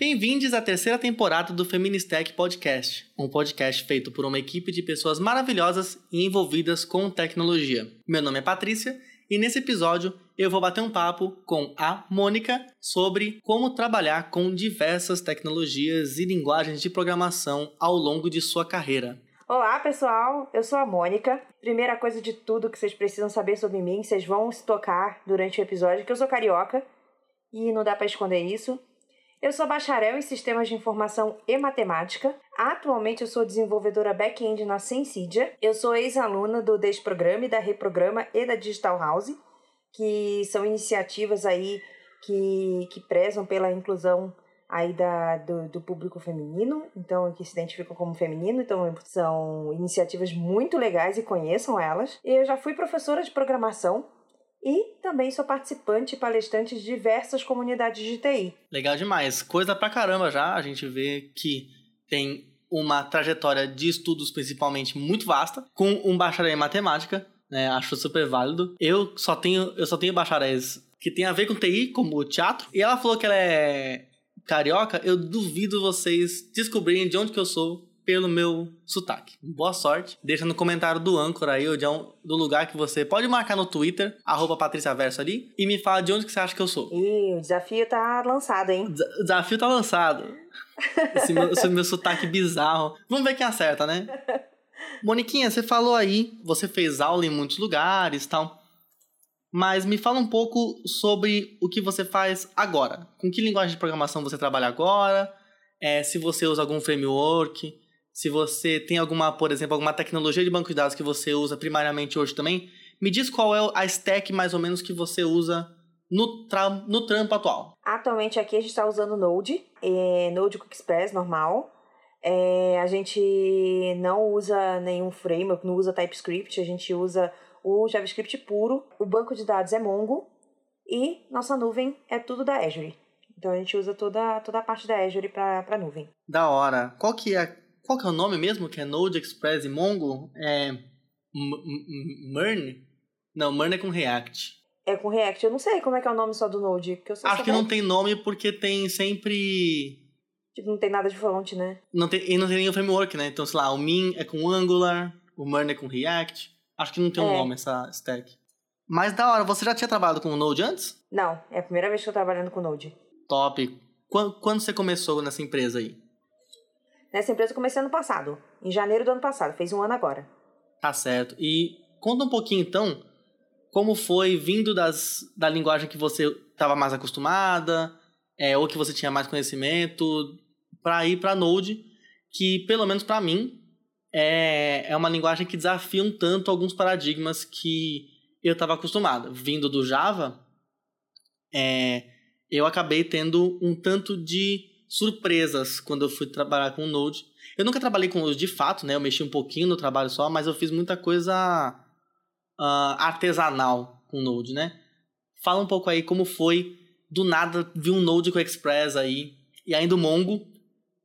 Bem-vindos à terceira temporada do Feministech Podcast, um podcast feito por uma equipe de pessoas maravilhosas e envolvidas com tecnologia. Meu nome é Patrícia e nesse episódio eu vou bater um papo com a Mônica sobre como trabalhar com diversas tecnologias e linguagens de programação ao longo de sua carreira. Olá, pessoal. Eu sou a Mônica. Primeira coisa de tudo que vocês precisam saber sobre mim, vocês vão se tocar durante o episódio, que eu sou carioca e não dá para esconder isso. Eu sou bacharel em Sistemas de Informação e Matemática. Atualmente eu sou desenvolvedora back-end na Sensidia. Eu sou ex-aluna do Desprograma, da Reprograma e da Digital House, que são iniciativas aí que, que prezam pela inclusão aí da, do, do público feminino, então que se identificam como feminino, então são iniciativas muito legais e conheçam elas. Eu já fui professora de programação e também sou participante e palestrante de diversas comunidades de TI. Legal demais. Coisa pra caramba já. A gente vê que tem uma trajetória de estudos principalmente muito vasta, com um bacharel em matemática, né? Acho super válido. Eu só tenho, eu só tenho bacharéis que tem a ver com TI, como teatro. E ela falou que ela é carioca. Eu duvido vocês descobrirem de onde que eu sou pelo meu sotaque. Boa sorte. Deixa no comentário do âncora aí, ou de um, do lugar que você pode marcar no Twitter, arroba Patrícia Verso ali, e me fala de onde que você acha que eu sou. Ih, o desafio tá lançado, hein? O desafio tá lançado. Esse meu, esse meu sotaque bizarro. Vamos ver quem acerta, né? Moniquinha, você falou aí, você fez aula em muitos lugares tal. Mas me fala um pouco sobre o que você faz agora. Com que linguagem de programação você trabalha agora? É, se você usa algum framework, se você tem alguma, por exemplo, alguma tecnologia de banco de dados que você usa primariamente hoje também, me diz qual é a stack mais ou menos que você usa no, tra no trampo atual. Atualmente aqui a gente está usando Node, é, Node Express normal. É, a gente não usa nenhum framework, não usa TypeScript, a gente usa o JavaScript puro. O banco de dados é Mongo e nossa nuvem é tudo da Azure. Então a gente usa toda, toda a parte da Azure para a nuvem. Da hora. Qual que é qual que é o nome mesmo? Que é Node, Express e Mongo? É. Mern? Não, Mern é com React. É com React. Eu não sei como é que é o nome só do Node. Que eu Acho que não tem nome porque tem sempre. Tipo, não tem nada de front, né? Não tem, e não tem nenhum framework, né? Então, sei lá, o Min é com Angular, o Mern é com React. Acho que não tem um é. nome essa stack. Mas da hora, você já tinha trabalhado com o Node antes? Não, é a primeira vez que eu tô trabalhando com Node. Top. Quando, quando você começou nessa empresa aí? Nessa empresa eu comecei ano passado, em janeiro do ano passado, fez um ano agora. Tá certo. E conta um pouquinho então, como foi vindo das, da linguagem que você estava mais acostumada, é, ou que você tinha mais conhecimento, para ir para Node, que pelo menos para mim é, é uma linguagem que desafia um tanto alguns paradigmas que eu estava acostumado. Vindo do Java, é, eu acabei tendo um tanto de surpresas quando eu fui trabalhar com Node. Eu nunca trabalhei com Node de fato, né? Eu mexi um pouquinho no trabalho só, mas eu fiz muita coisa uh, artesanal com Node, né? Fala um pouco aí como foi, do nada, vi um Node com Express aí, e ainda o Mongo,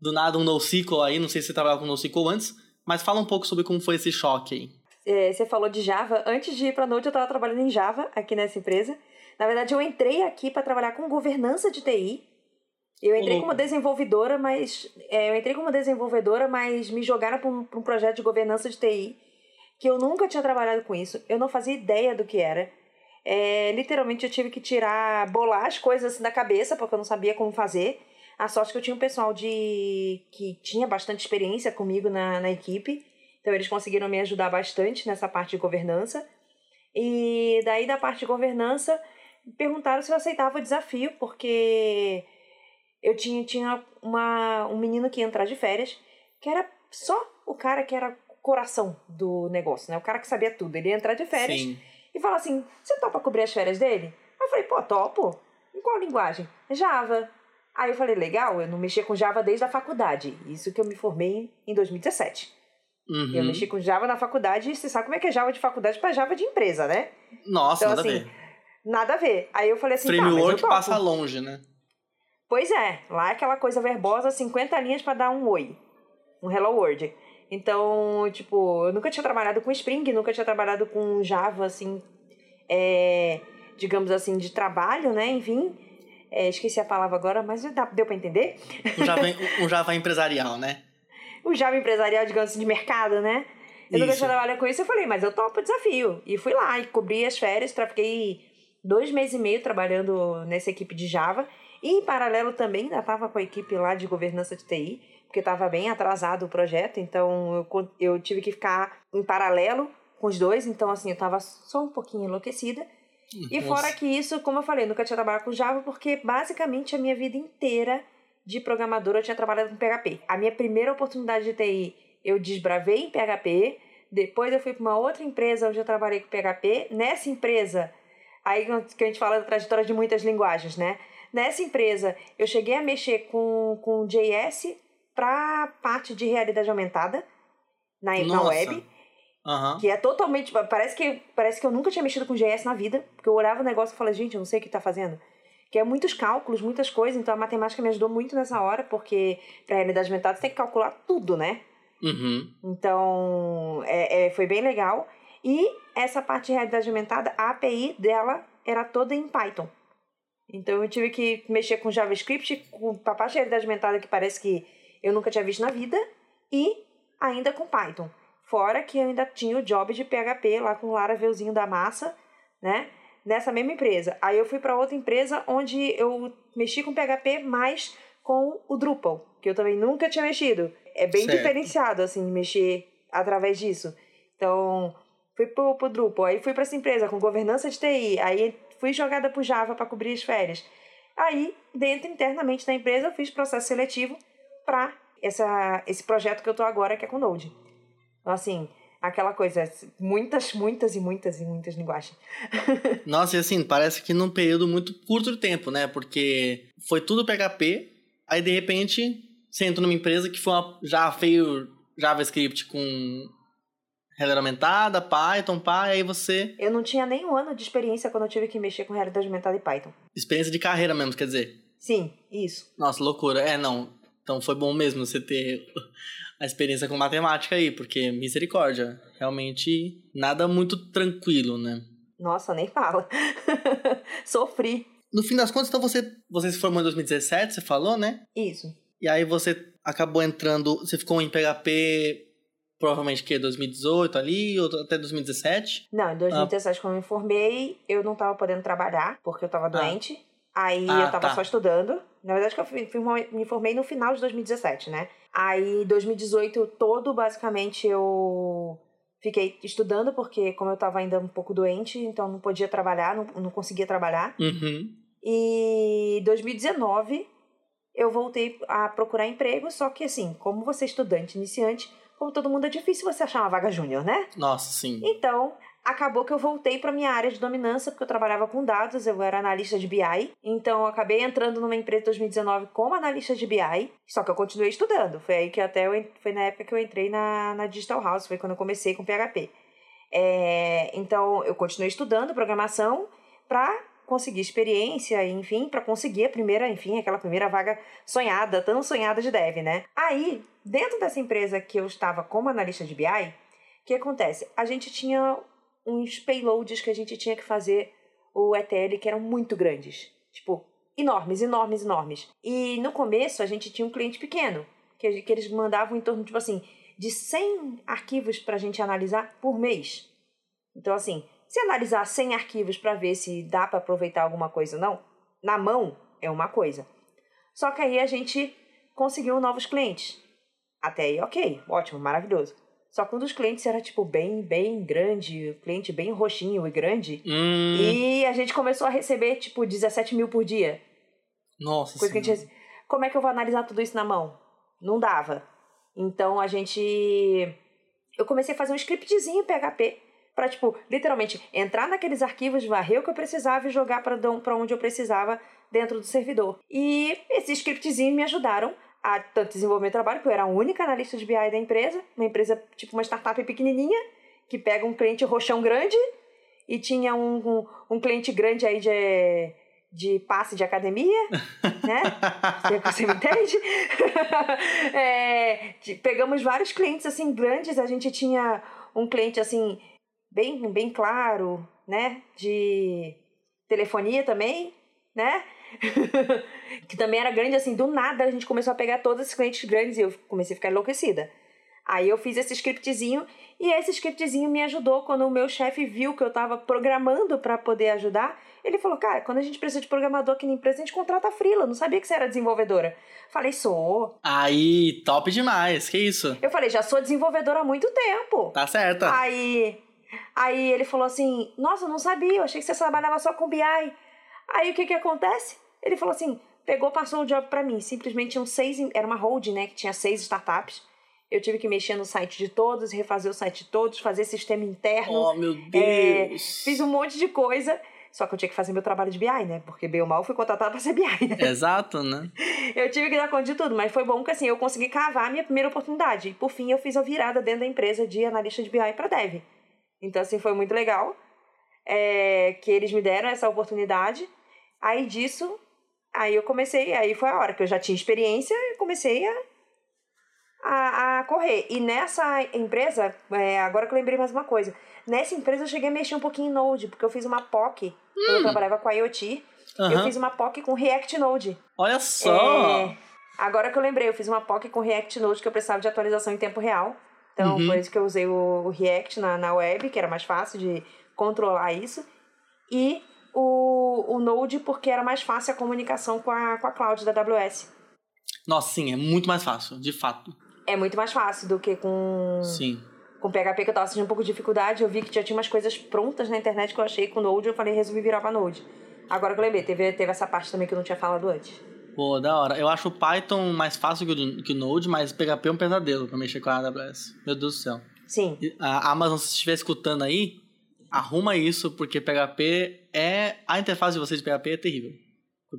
do nada um NoSQL aí, não sei se você trabalhava com NoSQL antes, mas fala um pouco sobre como foi esse choque aí. É, você falou de Java. Antes de ir para Node, eu estava trabalhando em Java aqui nessa empresa. Na verdade, eu entrei aqui para trabalhar com governança de TI. Eu entrei como desenvolvedora, mas é, eu entrei como desenvolvedora, mas me jogaram para um, um, projeto de governança de TI que eu nunca tinha trabalhado com isso. Eu não fazia ideia do que era. É, literalmente eu tive que tirar, bolar as coisas assim da cabeça porque eu não sabia como fazer. A sorte que eu tinha um pessoal de que tinha bastante experiência comigo na, na equipe, então eles conseguiram me ajudar bastante nessa parte de governança. E daí da parte de governança perguntaram se eu aceitava o desafio porque eu tinha, tinha uma, um menino que ia entrar de férias, que era só o cara que era coração do negócio, né? O cara que sabia tudo. Ele ia entrar de férias Sim. e falar assim: Você topa cobrir as férias dele? Aí eu falei: Pô, topo. Em qual linguagem? Java. Aí eu falei: Legal, eu não mexia com Java desde a faculdade. Isso que eu me formei em 2017. Uhum. Eu mexi com Java na faculdade e você sabe como é que é Java de faculdade para Java de empresa, né? Nossa, então, nada assim, a ver. Nada a ver. Aí eu falei assim: Framework tá, passa longe, né? Pois é, lá é aquela coisa verbosa, 50 linhas para dar um oi, um hello world. Então, tipo, eu nunca tinha trabalhado com Spring, nunca tinha trabalhado com Java, assim, é, digamos assim, de trabalho, né? Enfim, É, esqueci a palavra agora, mas deu para entender? Um Java, um Java empresarial, né? O Java empresarial, digamos assim, de mercado, né? Eu nunca tinha trabalhado com isso, eu falei, mas eu topo o desafio. E fui lá e cobri as férias, fiquei dois meses e meio trabalhando nessa equipe de Java. E em paralelo também, ainda estava com a equipe lá de governança de TI, porque estava bem atrasado o projeto, então eu, eu tive que ficar em paralelo com os dois, então assim, eu estava só um pouquinho enlouquecida. Nossa. E fora que isso, como eu falei, nunca tinha trabalhado com Java, porque basicamente a minha vida inteira de programadora eu tinha trabalhado com PHP. A minha primeira oportunidade de TI eu desbravei em PHP, depois eu fui para uma outra empresa onde eu trabalhei com PHP. Nessa empresa, aí que a gente fala da trajetória de muitas linguagens, né? Nessa empresa, eu cheguei a mexer com, com JS para parte de realidade aumentada na, na web. Uhum. Que é totalmente. Parece que, parece que eu nunca tinha mexido com JS na vida. Porque eu olhava o negócio e falava, gente, eu não sei o que tá fazendo. Que é muitos cálculos, muitas coisas. Então a matemática me ajudou muito nessa hora, porque para realidade aumentada você tem que calcular tudo, né? Uhum. Então é, é, foi bem legal. E essa parte de realidade aumentada, a API dela era toda em Python. Então eu tive que mexer com JavaScript, com a parte de realidade aumentada que parece que eu nunca tinha visto na vida, e ainda com Python. Fora que eu ainda tinha o job de PHP lá com o Laravelzinho da massa, né? Nessa mesma empresa. Aí eu fui para outra empresa onde eu mexi com PHP mais com o Drupal, que eu também nunca tinha mexido. É bem certo. diferenciado, assim, mexer através disso. Então, fui pro, pro Drupal, aí fui para essa empresa com governança de TI, aí fui jogada pro Java para cobrir as férias. Aí, dentro internamente da empresa, eu fiz processo seletivo para esse projeto que eu tô agora, que é com Node. Então, assim, aquela coisa, muitas, muitas e muitas e muitas linguagens. Nossa, e assim, parece que num período muito curto de tempo, né? Porque foi tudo PHP, aí de repente você entra numa empresa que foi uma, já veio JavaScript com realidade aumentada, Python, pá, aí você... Eu não tinha nem um ano de experiência quando eu tive que mexer com realidade aumentada e Python. Experiência de carreira mesmo, quer dizer? Sim, isso. Nossa, loucura. É, não. Então foi bom mesmo você ter a experiência com matemática aí, porque misericórdia, realmente nada muito tranquilo, né? Nossa, nem fala. Sofri. No fim das contas, então você, você se formou em 2017, você falou, né? Isso. E aí você acabou entrando, você ficou em PHP provavelmente que 2018 ali, ou até 2017? Não, em 2017 ah. quando eu me formei, eu não tava podendo trabalhar, porque eu tava ah. doente. Ah. Aí ah, eu tava tá. só estudando. Na verdade, eu fui, fui, me formei no final de 2017, né? Aí, 2018 todo, basicamente, eu fiquei estudando, porque como eu tava ainda um pouco doente, então não podia trabalhar, não, não conseguia trabalhar. Uhum. E 2019 eu voltei a procurar emprego, só que assim, como você é estudante iniciante, como todo mundo é difícil você achar uma vaga júnior, né? Nossa, sim. Então, acabou que eu voltei para minha área de dominância, porque eu trabalhava com dados, eu era analista de BI. Então, eu acabei entrando numa empresa em 2019 como analista de BI, só que eu continuei estudando. Foi aí que até eu, foi na época que eu entrei na, na Digital House, foi quando eu comecei com PHP. É, então, eu continuei estudando programação para conseguir experiência, enfim, para conseguir a primeira, enfim, aquela primeira vaga sonhada, tão sonhada de dev, né? Aí, dentro dessa empresa que eu estava como analista de BI, o que acontece? A gente tinha uns payloads que a gente tinha que fazer o ETL que eram muito grandes. Tipo, enormes, enormes, enormes. E no começo a gente tinha um cliente pequeno, que, que eles mandavam em torno, tipo assim, de 100 arquivos para a gente analisar por mês. Então, assim, se analisar 100 arquivos para ver se dá para aproveitar alguma coisa ou não, na mão é uma coisa. Só que aí a gente conseguiu novos clientes. Até aí, ok, ótimo, maravilhoso. Só que um dos clientes era, tipo, bem, bem grande, cliente bem roxinho e grande. Hum. E a gente começou a receber, tipo, 17 mil por dia. Nossa Coisa gente... Como é que eu vou analisar tudo isso na mão? Não dava. Então a gente. Eu comecei a fazer um scriptzinho em PHP para tipo, literalmente entrar naqueles arquivos, varrer o que eu precisava e jogar para onde eu precisava dentro do servidor. E esses scriptzinhos me ajudaram a tanto desenvolver trabalho, porque eu era a única analista de BI da empresa, uma empresa tipo uma startup pequenininha, que pega um cliente roxão grande e tinha um, um, um cliente grande aí de, de passe de academia, né? Você me entende? é, pegamos vários clientes assim grandes, a gente tinha um cliente assim bem, bem claro, né? De telefonia também, né? que também era grande, assim, do nada a gente começou a pegar todos esses clientes grandes e eu comecei a ficar enlouquecida. Aí eu fiz esse scriptzinho e esse scriptzinho me ajudou quando o meu chefe viu que eu estava programando para poder ajudar. Ele falou: Cara, quando a gente precisa de programador aqui na empresa, a gente contrata a Frila. Não sabia que você era desenvolvedora. Falei: Sou. Aí, top demais. Que isso? Eu falei: Já sou desenvolvedora há muito tempo. Tá certa. Aí, aí ele falou assim: Nossa, eu não sabia. Eu achei que você trabalhava só com BI. Aí o que que acontece? Ele falou assim: Pegou, passou o job para mim. Simplesmente tinham seis. Era uma hold, né? Que tinha seis startups. Eu tive que mexer no site de todos, refazer o site de todos, fazer sistema interno. Oh, meu É, Deus. fiz um monte de coisa. Só que eu tinha que fazer meu trabalho de BI, né? Porque bem ou mal fui contratada pra ser BI, né? Exato, né? Eu tive que dar conta de tudo, mas foi bom que assim, eu consegui cavar a minha primeira oportunidade. E por fim, eu fiz a virada dentro da empresa de analista de BI para dev. Então, assim, foi muito legal é, que eles me deram essa oportunidade. Aí disso, aí eu comecei, aí foi a hora que eu já tinha experiência e comecei a, a, a correr. E nessa empresa, é, agora que eu lembrei mais uma coisa, nessa empresa eu cheguei a mexer um pouquinho em Node, porque eu fiz uma POC, quando eu trabalhava com a IoT, eu Aham. fiz uma POC com React Node. Olha só. É, agora que eu lembrei, eu fiz uma POC com React Node que eu precisava de atualização em tempo real. Então, Uhum. por isso que eu usei o, React na, na web, que era mais fácil de controlar isso. E o, o Node, porque era mais fácil a comunicação com a, com a cloud da AWS. Nossa, sim, é muito mais fácil, de fato. É muito mais fácil do que com, Sim. com PHP, que eu tava sentindo um pouco de dificuldade. Eu vi que já tinha umas coisas prontas na internet que eu achei com Node. Eu falei, resolvi virar pra Node. Agora que eu lembrei, teve, teve essa parte também que eu não tinha falado antes. Pô, da hora. Eu acho o Python mais fácil que o, que o Node, mas PHP é um pesadelo pra mexer com a AWS. Meu Deus do céu. Sim. E A Amazon, se estiver escutando aí, arruma isso, porque PHP é. A interface de vocês de PHP é terrível.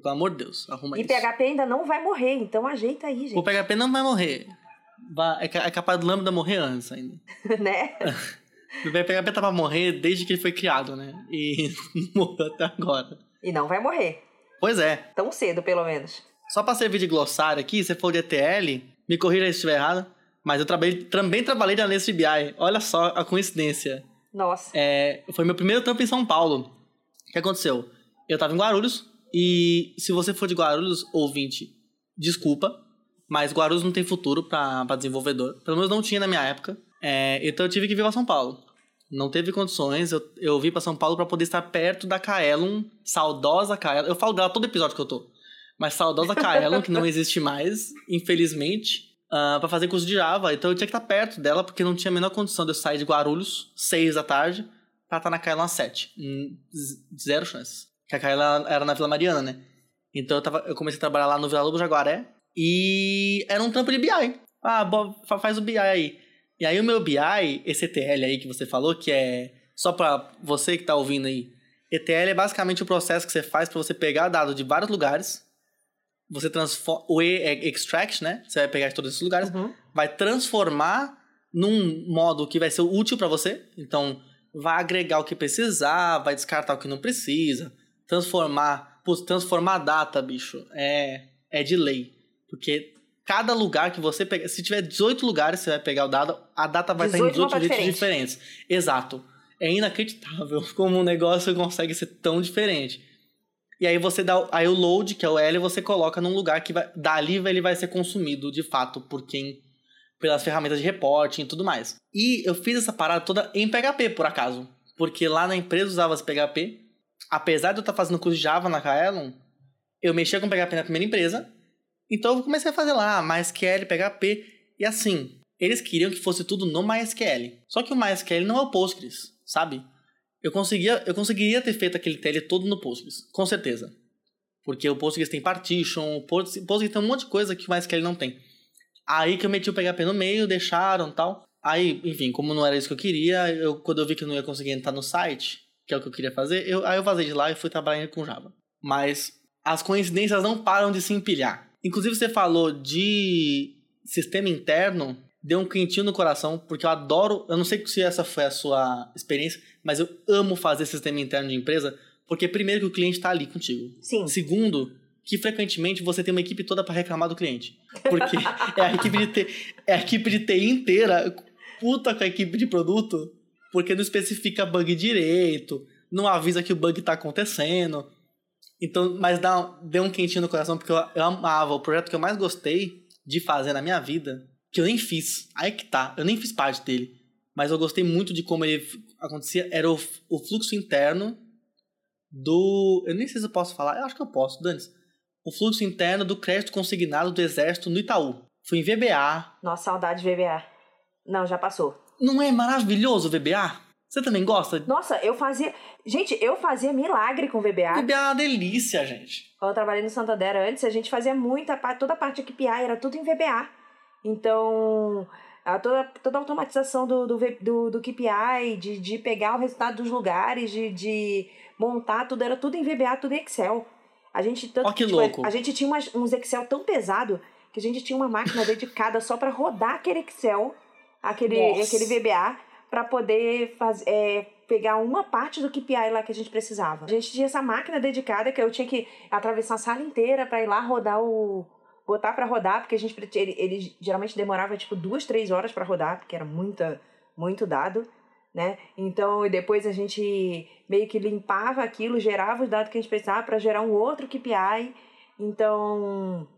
Pelo amor de Deus, arruma E isso. PHP ainda não vai morrer, então ajeita aí, O gente. PHP não vai morrer. É é capaz do Lambda morrer antes ainda. né? O PHP tá pra morrer desde que ele foi criado, né? E não morreu até agora. E não vai morrer. Pois é. Tão cedo, pelo menos. Só pra servir de glossário aqui, você falou de ETL, me corrija se estiver errado, mas eu trabalhei, também trabalhei analista de BI. Olha só a coincidência. Nossa. É, foi meu primeiro trampo em São Paulo. O que aconteceu? Eu tava em Guarulhos e se você for de Guarulhos, ouvinte, desculpa, mas Guarulhos não tem futuro pra, pra desenvolvedor. Pelo menos não tinha na minha época. É, então eu tive que vir pra São Paulo. Não teve condições, eu, eu vim pra São Paulo pra poder estar perto da Kaelon, saudosa Kaelon. Eu falo dela todo episódio que eu tô. Mas saudosa Kaelon, que não existe mais, infelizmente, ah, pra fazer curso de Java. Então eu tinha que estar perto dela, porque não tinha a menor condição de eu sair de Guarulhos, 6 da tarde, pra estar na Kaelon às 7. Hum, Zero chance. Porque a Kaelon era na Vila Mariana, né? Então eu, tava, eu comecei a trabalhar lá no Vila Lobo Jaguaré. E era um trampo de BI. Ah, faz o BI aí. E aí o meu BI, esse ETL aí que você falou, que é só pra você que tá ouvindo aí. ETL é basicamente o processo que você faz pra você pegar dado de vários lugares. Você transforma. O E é extract, né? Você vai pegar de todos esses lugares Uhum. vai transformar num modo que vai ser útil para você. Então, vai agregar o que precisar, vai descartar o que não precisa, transformar, putz, transformar data, bicho, é é de lei, porque cada lugar que você pegar, se tiver 18 lugares, você vai pegar o dado, a data vai estar em 18 18 mapas jeitos diferentes. diferentes. Exato. É inacreditável como um negócio consegue ser tão diferente. E aí você dá. Aí o load, que é o L, você coloca num lugar que vai. Dali ele vai ser consumido, de fato, por quem. Pelas ferramentas de reporting e tudo mais. E eu fiz essa parada toda em PHP, por acaso. Porque lá na empresa usava PHP. Apesar de eu estar fazendo curso de Java na Kaelon, eu mexia com PHP na primeira empresa. Então eu comecei a fazer lá, MySQL, PHP. E assim, eles queriam que fosse tudo no MySQL. Só que o MySQL não é o Postgres, sabe? Eu conseguia, eu conseguiria ter feito aquele TL todo no Postgres, com certeza. Porque o Postgres tem partition, o Post- Postgres tem um monte de coisa que o MySQL não tem. Aí que eu meti o PHP no meio, deixaram tal. Aí, enfim, como não era isso que eu queria, eu, quando eu vi que eu não ia conseguir entrar no site, que é o que eu queria fazer, eu, aí eu vazei de lá e fui trabalhar com Java. Mas as coincidências não param de se empilhar. Inclusive, você falou de sistema interno, deu um quentinho no coração, porque eu adoro. Eu não sei se essa foi a sua experiência, mas eu amo fazer sistema interno de empresa, porque primeiro que o cliente está ali contigo. Sim. Segundo, que frequentemente você tem uma equipe toda para reclamar do cliente. Porque é a equipe de TI, é a equipe de TI inteira puta com a equipe de produto, porque não especifica bug direito, não avisa que o bug tá acontecendo. Então, mas dá, deu um quentinho no coração, porque eu, eu amava. O projeto que eu mais gostei de fazer na minha vida, que eu nem fiz. Aí que tá, eu nem fiz parte dele. Mas eu gostei muito de como ele acontecia. Era o, o fluxo interno do. Eu nem sei se eu posso falar, eu acho que eu posso, Danis. O fluxo interno do crédito consignado do Exército no Itaú. Fui em VBA. Nossa, saudade de VBA. Não, já passou. Não é maravilhoso o VBA? Você também gosta? Nossa, eu fazia. Gente, eu fazia milagre com VBA. VBA é uma delícia, gente. Quando eu trabalhei no Santander antes, a gente fazia muita parte, toda a parte de KPI era tudo em VBA. Então, a, toda, toda a automatização do, do, do, do KPI, de, de pegar o resultado dos lugares, de, de montar tudo, era tudo em VBA, tudo em Excel. A gente, tanto, oh, que tipo, louco. A gente tinha umas, uns Excel tão pesado que a gente tinha uma máquina dedicada só para rodar aquele Excel, aquele, aquele VBA, para poder faz, é, pegar uma parte do KPI lá que a gente precisava. A gente tinha essa máquina dedicada que eu tinha que atravessar a sala inteira para ir lá rodar o. botar para rodar, porque a gente ele, ele geralmente demorava tipo duas, três horas para rodar, porque era muita, muito dado. Né? Então, e depois a gente meio que limpava aquilo, gerava os dados que a gente precisava para gerar um outro KPI. Então,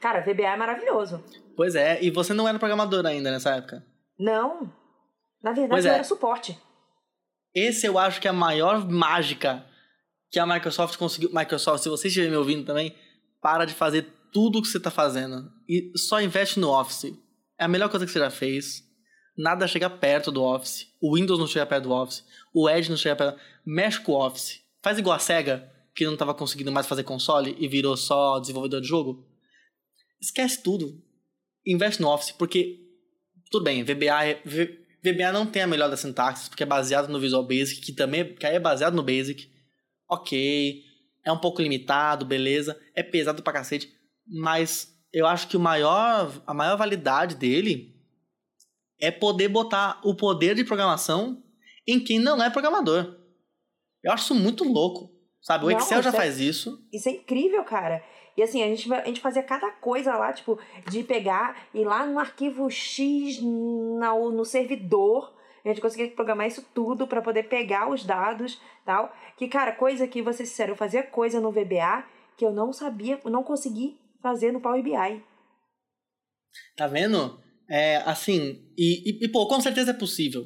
cara, VBA é maravilhoso. Pois é, e você não era programador ainda nessa época? Não. Na verdade, eu é. era suporte. Esse eu acho que é a maior mágica que a Microsoft conseguiu. Microsoft, se você estiver me ouvindo também, para de fazer tudo o que você está fazendo e só investe no Office. É a melhor coisa que você já fez nada chega perto do Office. O Windows não chega perto do Office. O Edge não chega perto. Mexe com o Office. Faz igual a SEGA, que não estava conseguindo mais fazer console e virou só desenvolvedor de jogo. Esquece tudo. Investe no Office, porque. Tudo bem, VBA, é, VBA não tem a melhor das sintaxes, porque é baseado no Visual Basic, que também é, que é baseado no Basic. Ok. É um pouco limitado, beleza. É pesado pra cacete. Mas eu acho que o maior, a maior validade dele é poder botar o poder de programação em quem não é programador. Eu acho isso muito louco, sabe? O não, Excel já é, faz isso. Isso é incrível, cara. E assim, a gente, a gente fazia cada coisa lá, tipo, de pegar e lá no arquivo X na, no servidor, a gente conseguia programar isso tudo para poder pegar os dados tal. Que, cara, coisa que, vou ser sincero, eu fazia coisa no VBA que eu não sabia, não consegui fazer no Power BI. Tá vendo? É, assim, e, e, e, pô, com certeza é possível.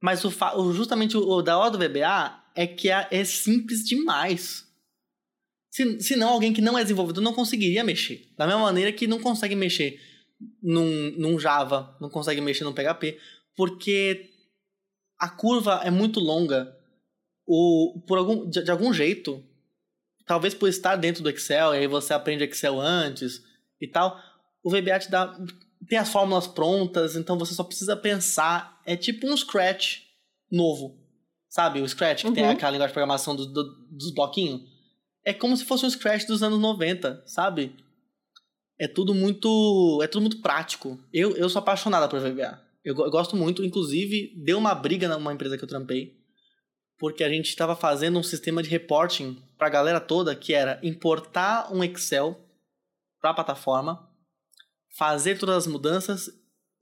Mas o, o justamente o, o, da hora do VBA é que é, é simples demais. Se, não, alguém que não é desenvolvedor não conseguiria mexer. Da mesma maneira que não consegue mexer num, num Java, não consegue mexer num PHP, porque a curva é muito longa. O, por algum, de, de algum jeito, talvez por estar dentro do Excel, e aí você aprende Excel antes e tal, o VBA te dá tem as fórmulas prontas, então você só precisa pensar. É tipo um Scratch novo. Sabe? O Scratch, que uhum. tem aquela linguagem de programação do, do, dos bloquinhos. É como se fosse um Scratch dos anos 90, sabe? É tudo muito. É tudo muito prático. Eu, eu sou apaixonada por VBA. Eu, eu gosto muito, inclusive, deu uma briga numa empresa que eu trampei. Porque a gente estava fazendo um sistema de reporting para a galera toda que era importar um Excel para a plataforma fazer todas as mudanças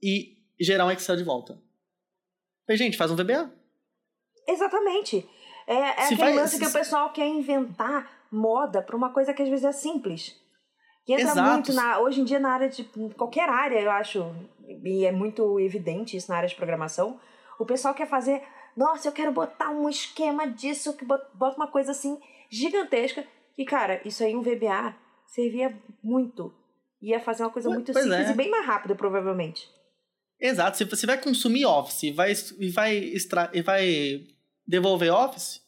e gerar um Excel de volta. Mas, gente, faz um VBA. Exatamente. É, é aquele faz... lance que o pessoal quer inventar moda para uma coisa que às vezes é simples. Que entra Exato. muito na, hoje em dia na área de qualquer área, eu acho, e é muito evidente isso na área de programação. O pessoal quer fazer, nossa, eu quero botar um esquema disso, que bota uma coisa assim gigantesca. E cara, isso aí um VBA servia muito ia fazer uma coisa muito pois simples é. e bem mais rápida, provavelmente. Exato. Se você vai consumir Office vai, e vai, extra, e vai devolver Office,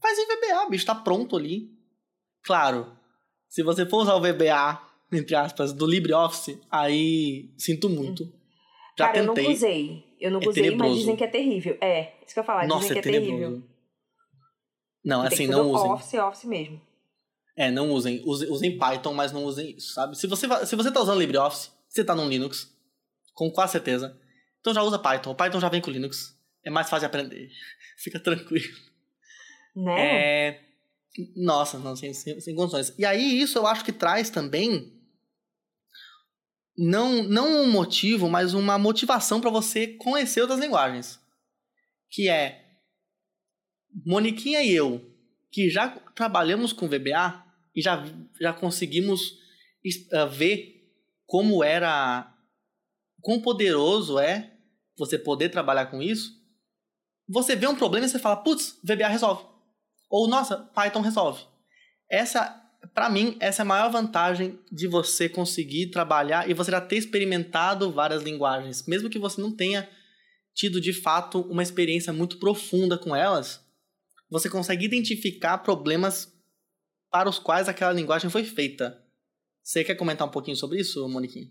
faz em VBA, bicho, tá pronto ali. Claro, se você for usar o VBA, entre aspas, do LibreOffice, aí sinto muito. Já Cara, tentei. eu não usei. Eu não é usei, mas dizem que é terrível. É, isso que eu ia falar, Nossa, dizem é que é, tenebroso. terrível. Não, assim, não usem. Office, Office mesmo. É, não usem. Usem Python, mas não usem isso, sabe? Se você, se você tá usando LibreOffice, você tá no Linux, com quase certeza, então já usa Python. O Python já vem com Linux. É mais fácil de aprender. Fica tranquilo. Né? É... Nossa, não, sem, sem, sem condições. E aí, isso eu acho que traz também não, não um motivo, mas uma motivação para você conhecer outras linguagens. Que é Moniquinha e eu que já trabalhamos com VBA e já, já conseguimos uh, ver como era, quão poderoso é você poder trabalhar com isso, você vê um problema e você fala, putz, VBA resolve. Ou, nossa, Python resolve. Essa, para mim, essa é a maior vantagem de você conseguir trabalhar e você já ter experimentado várias linguagens. Mesmo que você não tenha tido, de fato, uma experiência muito profunda com elas, você consegue identificar problemas para os quais aquela linguagem foi feita. Você quer comentar um pouquinho sobre isso, Moniquinha?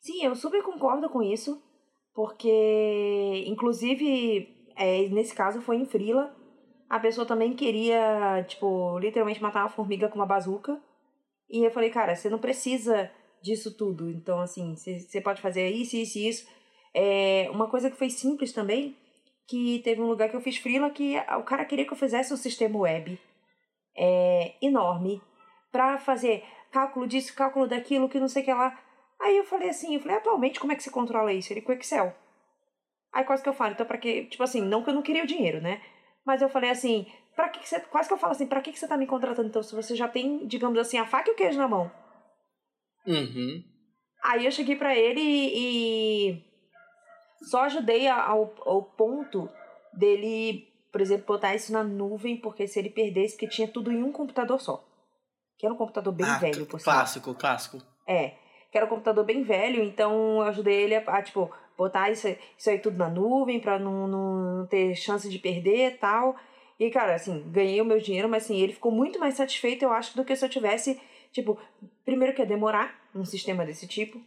Sim, eu super concordo com isso, porque, inclusive, é, nesse caso foi em Frila, a pessoa também queria, tipo, literalmente matar uma formiga com uma bazuca. E eu falei, cara, você não precisa disso tudo. Então, assim, você pode fazer isso, isso e isso. É, uma coisa que foi simples também, que teve um lugar que eu fiz frila que o cara queria que eu fizesse um sistema web é, enorme para fazer cálculo disso, cálculo daquilo, que não sei o que lá. Aí eu falei assim, eu falei, atualmente como é que você controla isso? Ele com Excel. Aí quase que eu falo, então pra que, tipo assim, não que eu não queria o dinheiro, né? Mas eu falei assim, pra que, que você, quase que eu falo assim, pra que, que você tá me contratando então, se você já tem, digamos assim, a faca e o queijo na mão? Uhum. Aí eu cheguei para ele e, e, só ajudei ao, ao ponto dele, por exemplo, botar isso na nuvem, porque se ele perdesse, porque tinha tudo em um computador só. Que era um computador bem ah, velho, por Clássico, clássico. É, que era um computador bem velho, então eu ajudei ele a, a tipo, botar isso, isso aí tudo na nuvem pra não, não ter chance de perder e tal. E, cara, assim, ganhei o meu dinheiro, mas assim, ele ficou muito mais satisfeito, eu acho, do que se eu tivesse, tipo, primeiro que ia demorar um sistema desse tipo,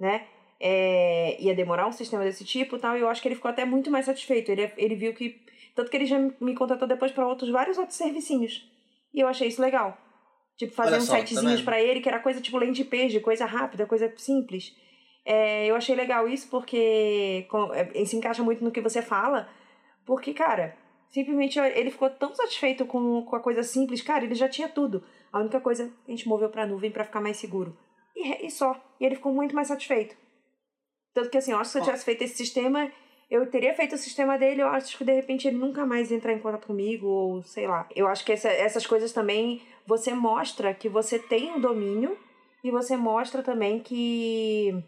né? É, ia demorar um sistema desse tipo e tal, e eu acho que ele ficou até muito mais satisfeito. Ele, ele viu que. Tanto que ele já me contratou depois para outros, vários outros servicinhos. E eu achei isso legal. Tipo, fazer Olha uns só, sitezinhos tá para ele, que era coisa tipo landing page, coisa rápida, coisa simples. É, eu achei legal isso porque é, se encaixa muito no que você fala, porque, cara, simplesmente ele ficou tão satisfeito com, com a coisa simples, cara, ele já tinha tudo. A única coisa a gente moveu pra nuvem para ficar mais seguro. E, e só. E ele ficou muito mais satisfeito. Tanto que assim, eu acho que se eu tivesse feito esse sistema, eu teria feito o sistema dele, eu acho que de repente ele nunca mais entrar em contato comigo, ou sei lá. Eu acho que essa, essas coisas também você mostra que você tem um domínio e você mostra também que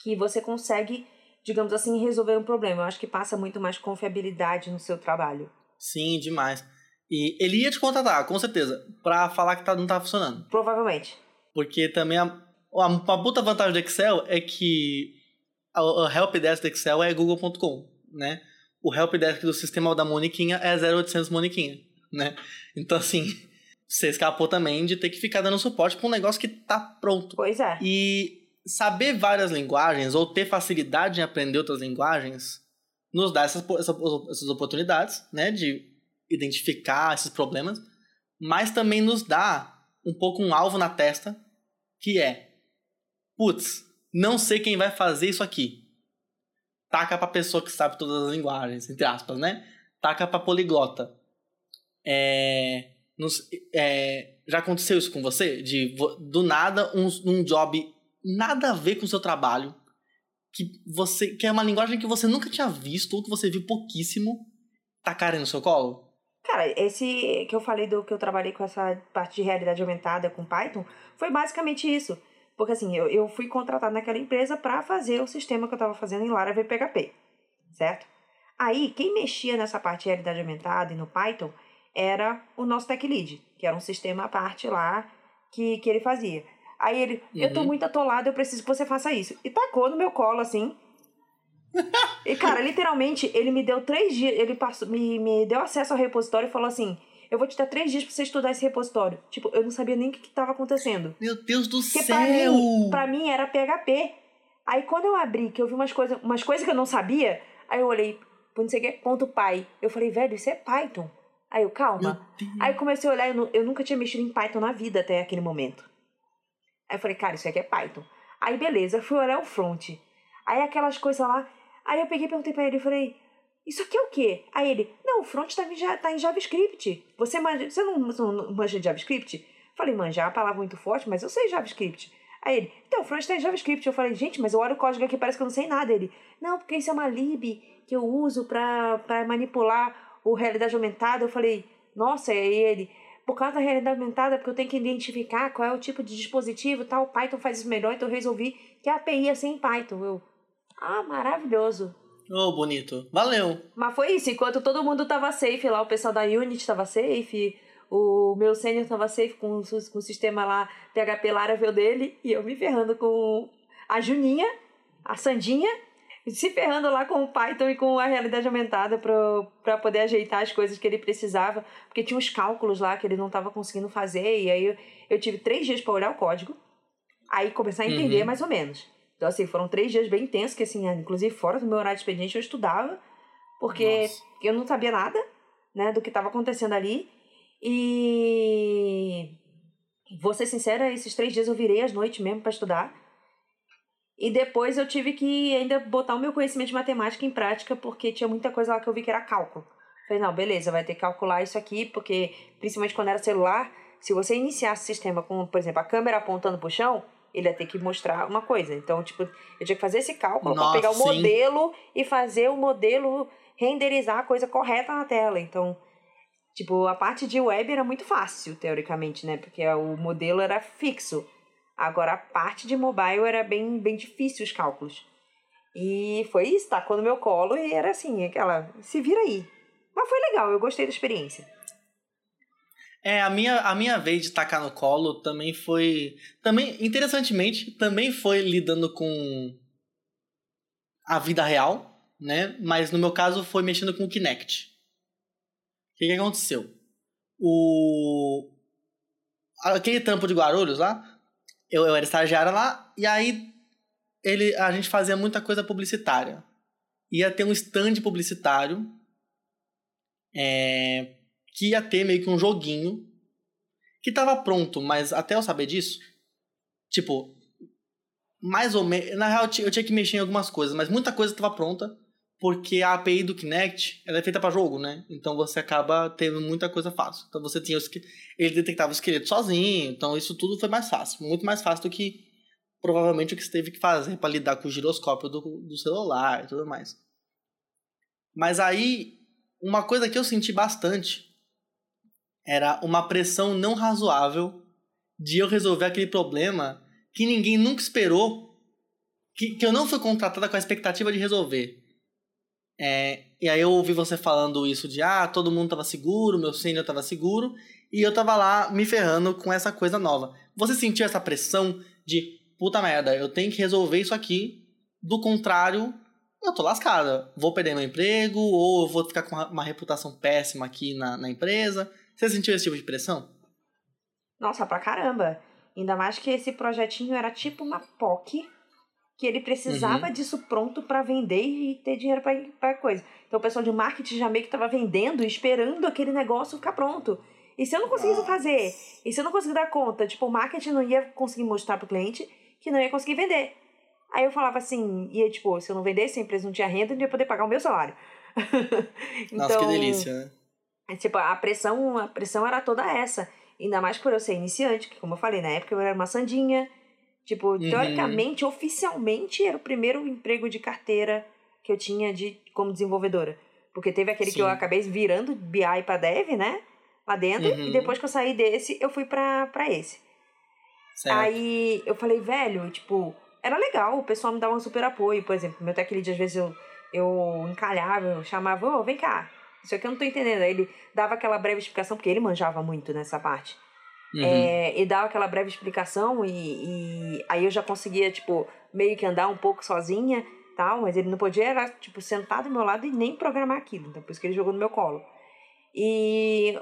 que você consegue, digamos assim, resolver um problema. Eu acho que passa muito mais confiabilidade no seu trabalho. Sim, demais. E ele ia te contratar, com certeza, para falar que tá, não tá funcionando. Provavelmente. Porque também a, a, a puta vantagem do Excel é que a helpdesk do Excel é google.com, né? O helpdesk do sistema da Moniquinha é 0800 Moniquinha, né? Então, assim, você escapou também de ter que ficar dando suporte para um negócio que tá pronto. Pois é. E saber várias linguagens ou ter facilidade em aprender outras linguagens nos dá essas, essas oportunidades, né, de identificar esses problemas, mas também nos dá um pouco um alvo na testa, que é, putz, não sei quem vai fazer isso aqui. Taca pra pessoa que sabe todas as linguagens, entre aspas, né? Taca pra poliglota. É, nos, é, já aconteceu isso com você? De do nada um, um job nada a ver com o seu trabalho, que você que é uma linguagem que você nunca tinha visto ou que você viu pouquíssimo, tacarem no seu colo? Cara, esse que eu falei do que eu trabalhei com essa parte de realidade aumentada com Python, foi basicamente isso. Porque assim, eu, eu fui contratado naquela empresa para fazer o sistema que eu estava fazendo em Laravel PHP, certo? Aí, quem mexia nessa parte de realidade aumentada e no Python era o nosso Tech Lead, que era um sistema à parte lá que, que ele fazia. Aí ele, uhum. eu tô uhum. muito atolado, eu preciso que você faça isso. E tacou no meu colo, assim. e, cara, literalmente, ele me deu três dias, ele passou, me, me deu acesso ao repositório e falou assim: eu vou te dar três dias pra você estudar esse repositório. Tipo, eu não sabia nem o que, que tava acontecendo. Meu Deus do Porque céu! Pra mim, pra mim era PHP. Aí quando eu abri, que eu vi umas coisas umas coisas que eu não sabia, aí eu olhei, não sei o que, ponto pai. Eu falei, velho, isso é Python. Aí eu, calma. Aí comecei a olhar, eu, eu nunca tinha mexido em Python na vida até aquele momento. Aí eu falei, cara, isso aqui é Python. Aí beleza, fui olhar o front. Aí aquelas coisas lá. Aí eu peguei e perguntei pra ele, falei, isso aqui é o quê? Aí ele, não, o front tá em, tá em JavaScript. Você, manja, você não, não manja de JavaScript? Falei, manja, é uma palavra muito forte, mas eu sei JavaScript. Aí ele, então, o front tá em JavaScript. Eu falei, gente, mas eu olho o código aqui parece que eu não sei nada. Ele, não, porque isso é uma lib que eu uso pra, pra manipular o realidade aumentada. Eu falei, Nossa, e ele, por causa da realidade aumentada, porque eu tenho que identificar qual é o tipo de dispositivo tal, o Python faz isso melhor, então eu resolvi que a API ia ser em Python. Eu, ah, maravilhoso. Ô, oh, bonito. Valeu. Mas foi isso, enquanto todo mundo tava safe lá, o pessoal da Unity tava safe, o meu sênior tava safe com, com o sistema lá PHP Laravel dele, e eu me ferrando com a Juninha, a Sandinha, se ferrando lá com o Python e com a realidade aumentada para poder ajeitar as coisas que ele precisava, porque tinha uns cálculos lá que ele não estava conseguindo fazer, e aí eu, eu tive três dias para olhar o código, aí começar a entender uhum. mais ou menos. Então, assim, foram três dias bem intensos, que, assim, inclusive fora do meu horário de expediente eu estudava, porque Nossa. eu não sabia nada, né, do que estava acontecendo ali. E. Vou ser sincera, esses três dias eu virei às noites mesmo para estudar. E depois eu tive que ainda botar o meu conhecimento de matemática em prática, porque tinha muita coisa lá que eu vi que era cálculo. Falei, não, beleza, vai ter que calcular isso aqui, porque principalmente quando era celular, se você iniciasse o sistema com, por exemplo, a câmera apontando pro chão, ele ia ter que mostrar uma coisa. Então, tipo, eu tinha que fazer esse cálculo para pegar o sim. modelo e fazer o modelo renderizar a coisa correta na tela. Então, tipo, a parte de web era muito fácil, teoricamente, né? Porque o modelo era fixo. Agora, a parte de mobile era bem, bem difícil os cálculos. E foi isso, tacou no meu colo e era assim, aquela, se vira aí. Mas foi legal, eu gostei da experiência. É, a minha, a minha vez de tacar no colo também foi. Também, interessantemente, também foi lidando com a vida real, né? Mas no meu caso foi mexendo com o Kinect. O que, que aconteceu? O. Aquele tampo de Guarulhos lá, eu, eu era estagiário lá, e aí ele, a gente fazia muita coisa publicitária. Ia ter um stand publicitário é, que ia ter meio que um joguinho que tava pronto, mas até eu saber disso, tipo, mais ou menos. Na real, eu tinha que mexer em algumas coisas, mas muita coisa tava pronta, porque a API do Kinect ela é feita para jogo, né? Então você acaba tendo muita coisa fácil. Então você tinha os, ele detectava o esqueleto sozinho, então isso tudo foi mais fácil, muito mais fácil do que provavelmente o que você teve que fazer para lidar com o giroscópio do, do celular e tudo mais. Mas aí, uma coisa que eu senti bastante era uma pressão não razoável de eu resolver aquele problema que ninguém nunca esperou, que, que eu não fui contratada com a expectativa de resolver. É, e aí eu ouvi você falando isso de ah, todo mundo tava seguro, meu sênior tava seguro, e eu tava lá me ferrando com essa coisa nova. Você sentiu essa pressão de puta merda, eu tenho que resolver isso aqui, do contrário, eu tô lascada. Vou perder meu emprego, ou eu vou ficar com uma reputação péssima aqui na, na empresa. Você sentiu esse tipo de pressão? Nossa, pra caramba. Ainda mais que esse projetinho era tipo uma POC, que ele precisava uhum. disso pronto para vender e ter dinheiro para coisa. Então o pessoal de marketing já meio que tava vendendo, esperando aquele negócio ficar pronto. E se eu não conseguisse Nossa. fazer, e se eu não conseguisse dar conta, tipo, o marketing não ia conseguir mostrar pro cliente que não ia conseguir vender. Aí eu falava assim, ia tipo, se eu não vendesse, a empresa não tinha renda, não ia poder pagar o meu salário. então, Nossa, que delícia, né? É, tipo, a pressão, a pressão era toda essa. Ainda mais por eu ser iniciante, que como eu falei, na época eu era uma sandinha. Tipo, uhum. teoricamente, oficialmente, era o primeiro emprego de carteira que eu tinha de como desenvolvedora. Porque teve aquele Sim. que eu acabei virando BI para dev, né? Lá dentro. Uhum. E depois que eu saí desse, eu fui pra, pra esse. Certo. Aí eu falei, velho, tipo, era legal, o pessoal me dava um super apoio. Por exemplo, meu tech lead, às vezes eu, eu encalhava, eu chamava, ô, oh, vem cá, isso aqui eu não tô entendendo. Aí ele dava aquela breve explicação, porque ele manjava muito nessa parte. Uhum. É, e dava aquela breve explicação e, e, aí eu já conseguia, tipo, meio que andar um pouco sozinha, tal, mas ele não podia, era, tipo, sentado do meu lado e nem programar aquilo. Então, por isso que ele jogou no meu colo. E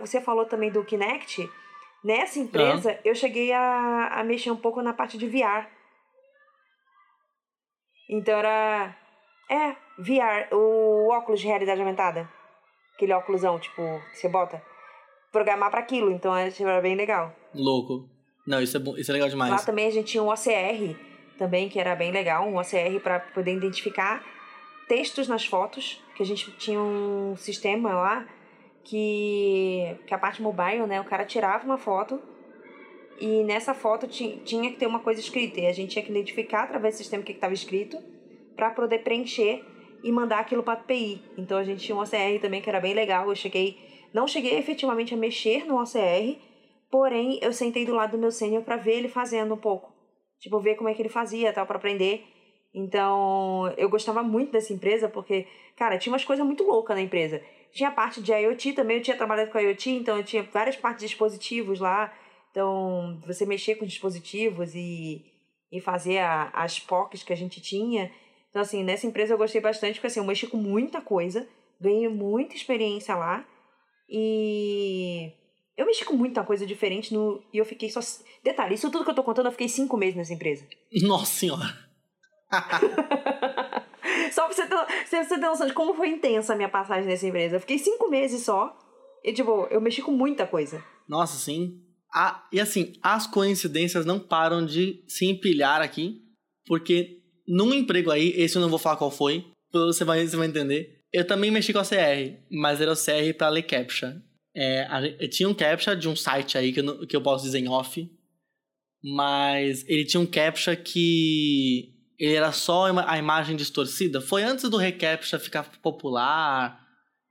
você falou também do Kinect. Nessa empresa, uhum. eu cheguei a, a mexer um pouco na parte de VR. Então era. É, VR, o óculos de realidade aumentada. Aquele óculosão, tipo, que você bota. Programar para aquilo, então era bem legal. Louco. Não, isso é, bom, isso é legal demais. Lá também a gente tinha um OCR também, que era bem legal, um OCR para poder identificar textos nas fotos, que a gente tinha um sistema lá que, que a parte mobile, né, o cara tirava uma foto e nessa foto tinha que ter uma coisa escrita e a gente tinha que identificar através do sistema o que estava escrito para poder preencher e mandar aquilo para a API. Então a gente tinha um OCR também que era bem legal. Eu cheguei Não cheguei efetivamente a mexer no OCR, porém eu sentei do lado do meu sênior para ver ele fazendo um pouco. Tipo, ver como é que ele fazia, tal, para aprender. Então, eu gostava muito dessa empresa porque, cara, tinha umas coisas muito loucas na empresa. Tinha a parte de IoT também, eu tinha trabalhado com IoT, então eu tinha várias partes de dispositivos lá. Então, você mexer com dispositivos e, e fazer a, as POCs que a gente tinha. Então, assim, nessa empresa eu gostei bastante, porque assim, eu mexi com muita coisa, ganhei muita experiência lá. E eu mexi com muita coisa diferente no, e eu fiquei só. Detalhe, isso tudo que eu tô contando, eu fiquei cinco meses nessa empresa. Nossa senhora! só pra você ter, você ter noção de como foi intensa a minha passagem nessa empresa. Eu fiquei cinco meses só. E, tipo, eu mexi com muita coisa. Nossa, sim. Ah, e assim, as coincidências não param de se empilhar aqui, porque num emprego aí, esse eu não vou falar qual foi, você vai, você vai entender. Eu também mexi com a CR, mas era o CR para ler CAPTCHA. É, eu tinha um CAPTCHA de um site aí que eu, que eu posso dizer em off, mas ele tinha um CAPTCHA que ele era só a imagem distorcida. Foi antes do reCAPTCHA ficar popular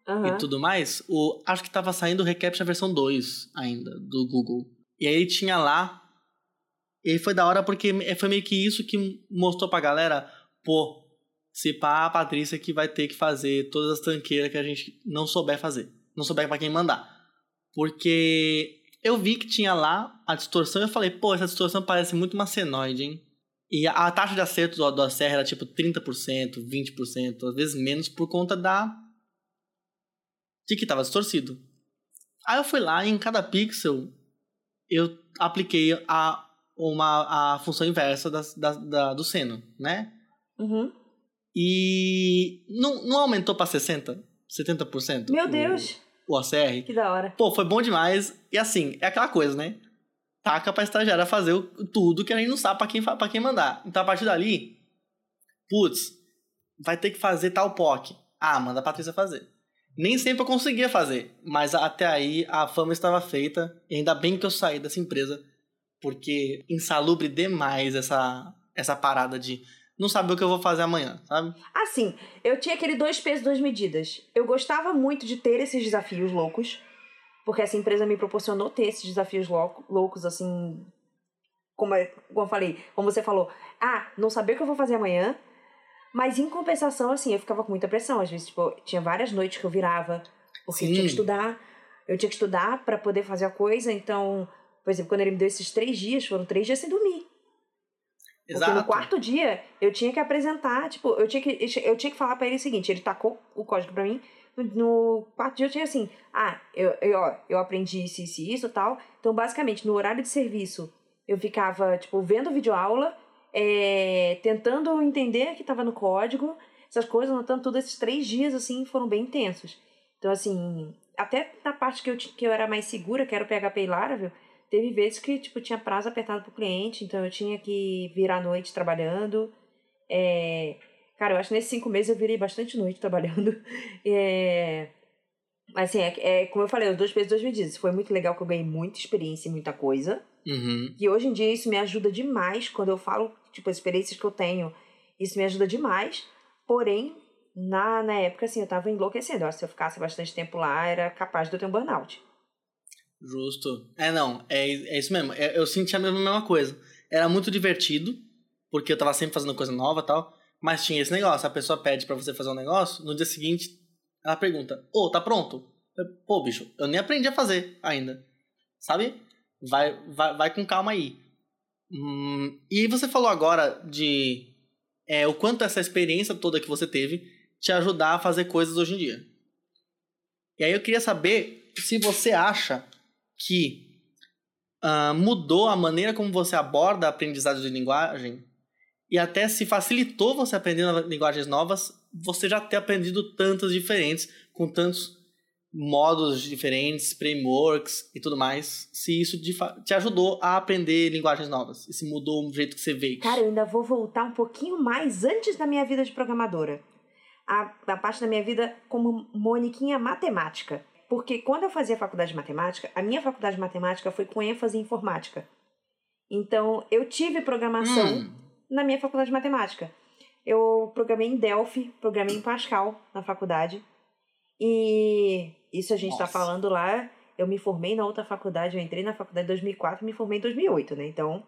uhum. e tudo mais. O, acho que estava saindo o reCAPTCHA versão 2 ainda, do Google. E aí tinha lá. E foi da hora porque foi meio que isso que mostrou pra galera, pô, se pá, a Patrícia que vai ter que fazer todas as tranqueiras que a gente não souber fazer. Não souber para quem mandar. Porque eu vi que tinha lá a distorção e eu falei, pô, essa distorção parece muito uma senoide, hein? E a taxa de acerto do, ACR era tipo 30%, 20%, às vezes menos, por conta da. de que estava distorcido. Aí eu fui lá e em cada pixel eu apliquei a, uma, a função inversa da, da, da do seno, né? Uhum. E não, não aumentou para 60%, 70%? Meu Deus! O, o ACR. Que da hora. Pô, foi bom demais. E assim, é aquela coisa, né? taca pra estagiária fazer o, tudo que a gente não sabe pra quem, pra quem mandar. Então, a partir dali, putz, vai ter que fazer tal POC. Ah, manda a Patrícia fazer. Nem sempre eu conseguia fazer, mas até aí a fama estava feita. E ainda bem que eu saí dessa empresa, porque insalubre demais essa, essa parada de não saber o que eu vou fazer amanhã, sabe? Assim, eu tinha aquele dois pesos, duas medidas. Eu gostava muito de ter esses desafios loucos porque essa empresa me proporcionou ter esses desafios loucos, assim, como, é, como eu falei, como você falou, ah, não saber o que eu vou fazer amanhã, mas em compensação, assim, eu ficava com muita pressão, às vezes, tipo, tinha várias noites que eu virava, porque Sim. eu tinha que estudar, eu tinha que estudar para poder fazer a coisa, então, por exemplo, quando ele me deu esses três dias, foram três dias sem dormir. Exato. Porque no quarto dia eu tinha que apresentar, tipo, eu tinha que, eu tinha que falar para ele o seguinte: ele tacou o código para mim, no quarto dia eu tinha assim, ah, eu, eu, ó, eu aprendi isso, isso isso tal. Então, basicamente, no horário de serviço, eu ficava, tipo, vendo videoaula, é, tentando entender o que estava no código, essas coisas, anotando tudo. Esses três dias, assim, foram bem intensos. Então, assim, até na parte que eu, que eu era mais segura, que era o PHP e Laravel, teve vezes que, tipo, tinha prazo apertado pro cliente, então eu tinha que virar a noite trabalhando. É, Cara, eu acho que nesses cinco meses eu virei bastante noite trabalhando. É... Mas assim, é, é, como eu falei, os dois pesos, duas medidas. Foi muito legal que eu ganhei muita experiência e muita coisa. Uhum. E hoje em dia isso me ajuda demais. Quando eu falo, tipo, as experiências que eu tenho, isso me ajuda demais. Porém, na, na época, assim, eu tava enlouquecendo. Eu se eu ficasse bastante tempo lá, era capaz de eu ter um burnout. Justo. É, não, é, é isso mesmo. É, eu senti a mesma, mesma coisa. Era muito divertido, porque eu tava sempre fazendo coisa nova tal. Mas tinha esse negócio, a pessoa pede para você fazer um negócio, no dia seguinte ela pergunta: "Ô, oh, tá pronto?" Pô, bicho, eu nem aprendi a fazer ainda. Sabe? Vai vai, vai com calma aí. Hum, e você falou agora de é, o quanto essa experiência toda que você teve te ajudar a fazer coisas hoje em dia. E aí eu queria saber se você acha que uh, mudou a maneira como você aborda a aprendizagem de linguagem e até se facilitou você aprender linguagens novas, você já ter aprendido tantas diferentes, com tantos modos diferentes, frameworks e tudo mais, se isso te ajudou a aprender linguagens novas, e se mudou o jeito que você vê. Cara, eu ainda vou voltar um pouquinho mais antes da minha vida de programadora. A, a parte da minha vida como moniquinha matemática. Porque quando eu fazia faculdade de matemática, a minha faculdade de matemática foi com ênfase em informática. Então, eu tive programação hum na minha faculdade de matemática. Eu programei em Delphi, programei em Pascal na faculdade. E isso a gente está falando lá. Eu me formei na outra faculdade, eu entrei na faculdade em 2004 e me formei em 2008, né? Então,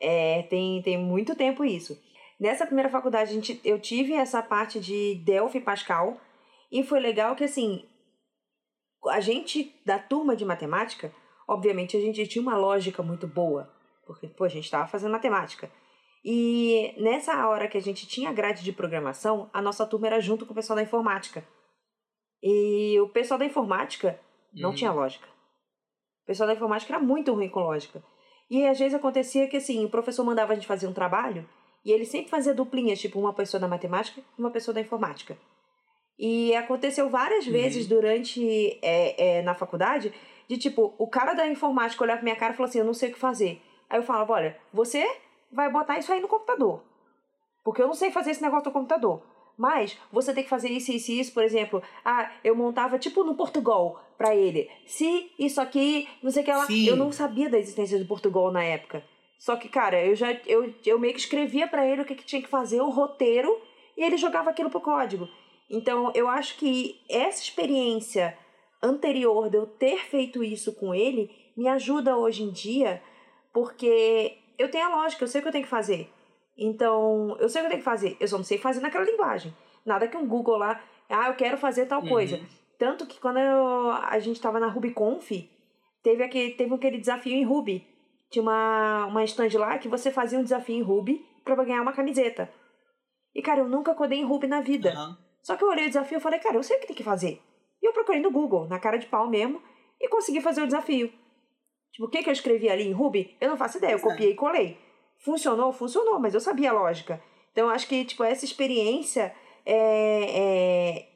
é, tem, tem muito tempo isso. Nessa primeira faculdade, a gente, eu tive essa parte de Delphi e Pascal, e foi legal que, assim, a gente, da turma de matemática, obviamente a gente tinha uma lógica muito boa, porque, pô, a gente estava fazendo matemática. E nessa hora que a gente tinha grade de programação, a nossa turma era junto com o pessoal da informática. E o pessoal da informática não uhum. tinha lógica. O pessoal da informática era muito ruim com lógica. E às vezes acontecia que assim, o professor mandava a gente fazer um trabalho e ele sempre fazia duplinhas, tipo uma pessoa da matemática e uma pessoa da informática. E aconteceu várias uhum. vezes durante é, é, na faculdade de tipo, o cara da informática olhar pra minha cara e falar assim, eu não sei o que fazer. Aí eu falava, olha, você vai botar isso aí no computador. Porque eu não sei fazer esse negócio do computador. Mas você tem que fazer isso, isso e isso, por exemplo. Ah, eu montava tipo no Portugal para ele. Se isso aqui, não sei o que lá. Sim. Eu não sabia da existência do Portugal na época. Só que, cara, eu já eu, eu meio que escrevia para ele o que, que tinha que fazer, o roteiro, e ele jogava aquilo pro código. Então, eu acho que essa experiência anterior de eu ter feito isso com ele me ajuda hoje em dia, porque eu tenho a lógica, eu sei o que eu tenho que fazer. Então, eu sei o que eu tenho que fazer, eu só não sei fazer naquela linguagem. Nada que um Google lá, ah, eu quero fazer tal uhum. coisa. Tanto que quando eu, a gente estava na RubyConf, teve aquele, teve aquele desafio em Ruby. Tinha uma, uma stand lá que você fazia um desafio em Ruby para ganhar uma camiseta. E, cara, eu nunca codei em Ruby na vida. Uhum. Só que eu olhei o desafio e falei, cara, eu sei o que tem que fazer. E eu procurei no Google, na cara de pau mesmo, e consegui fazer o desafio. Tipo, o que, que eu escrevi ali em Ruby? Eu não faço ideia, eu copiei e colei. Funcionou? Funcionou, mas eu sabia a lógica. Então, acho que, tipo, essa experiência é, é,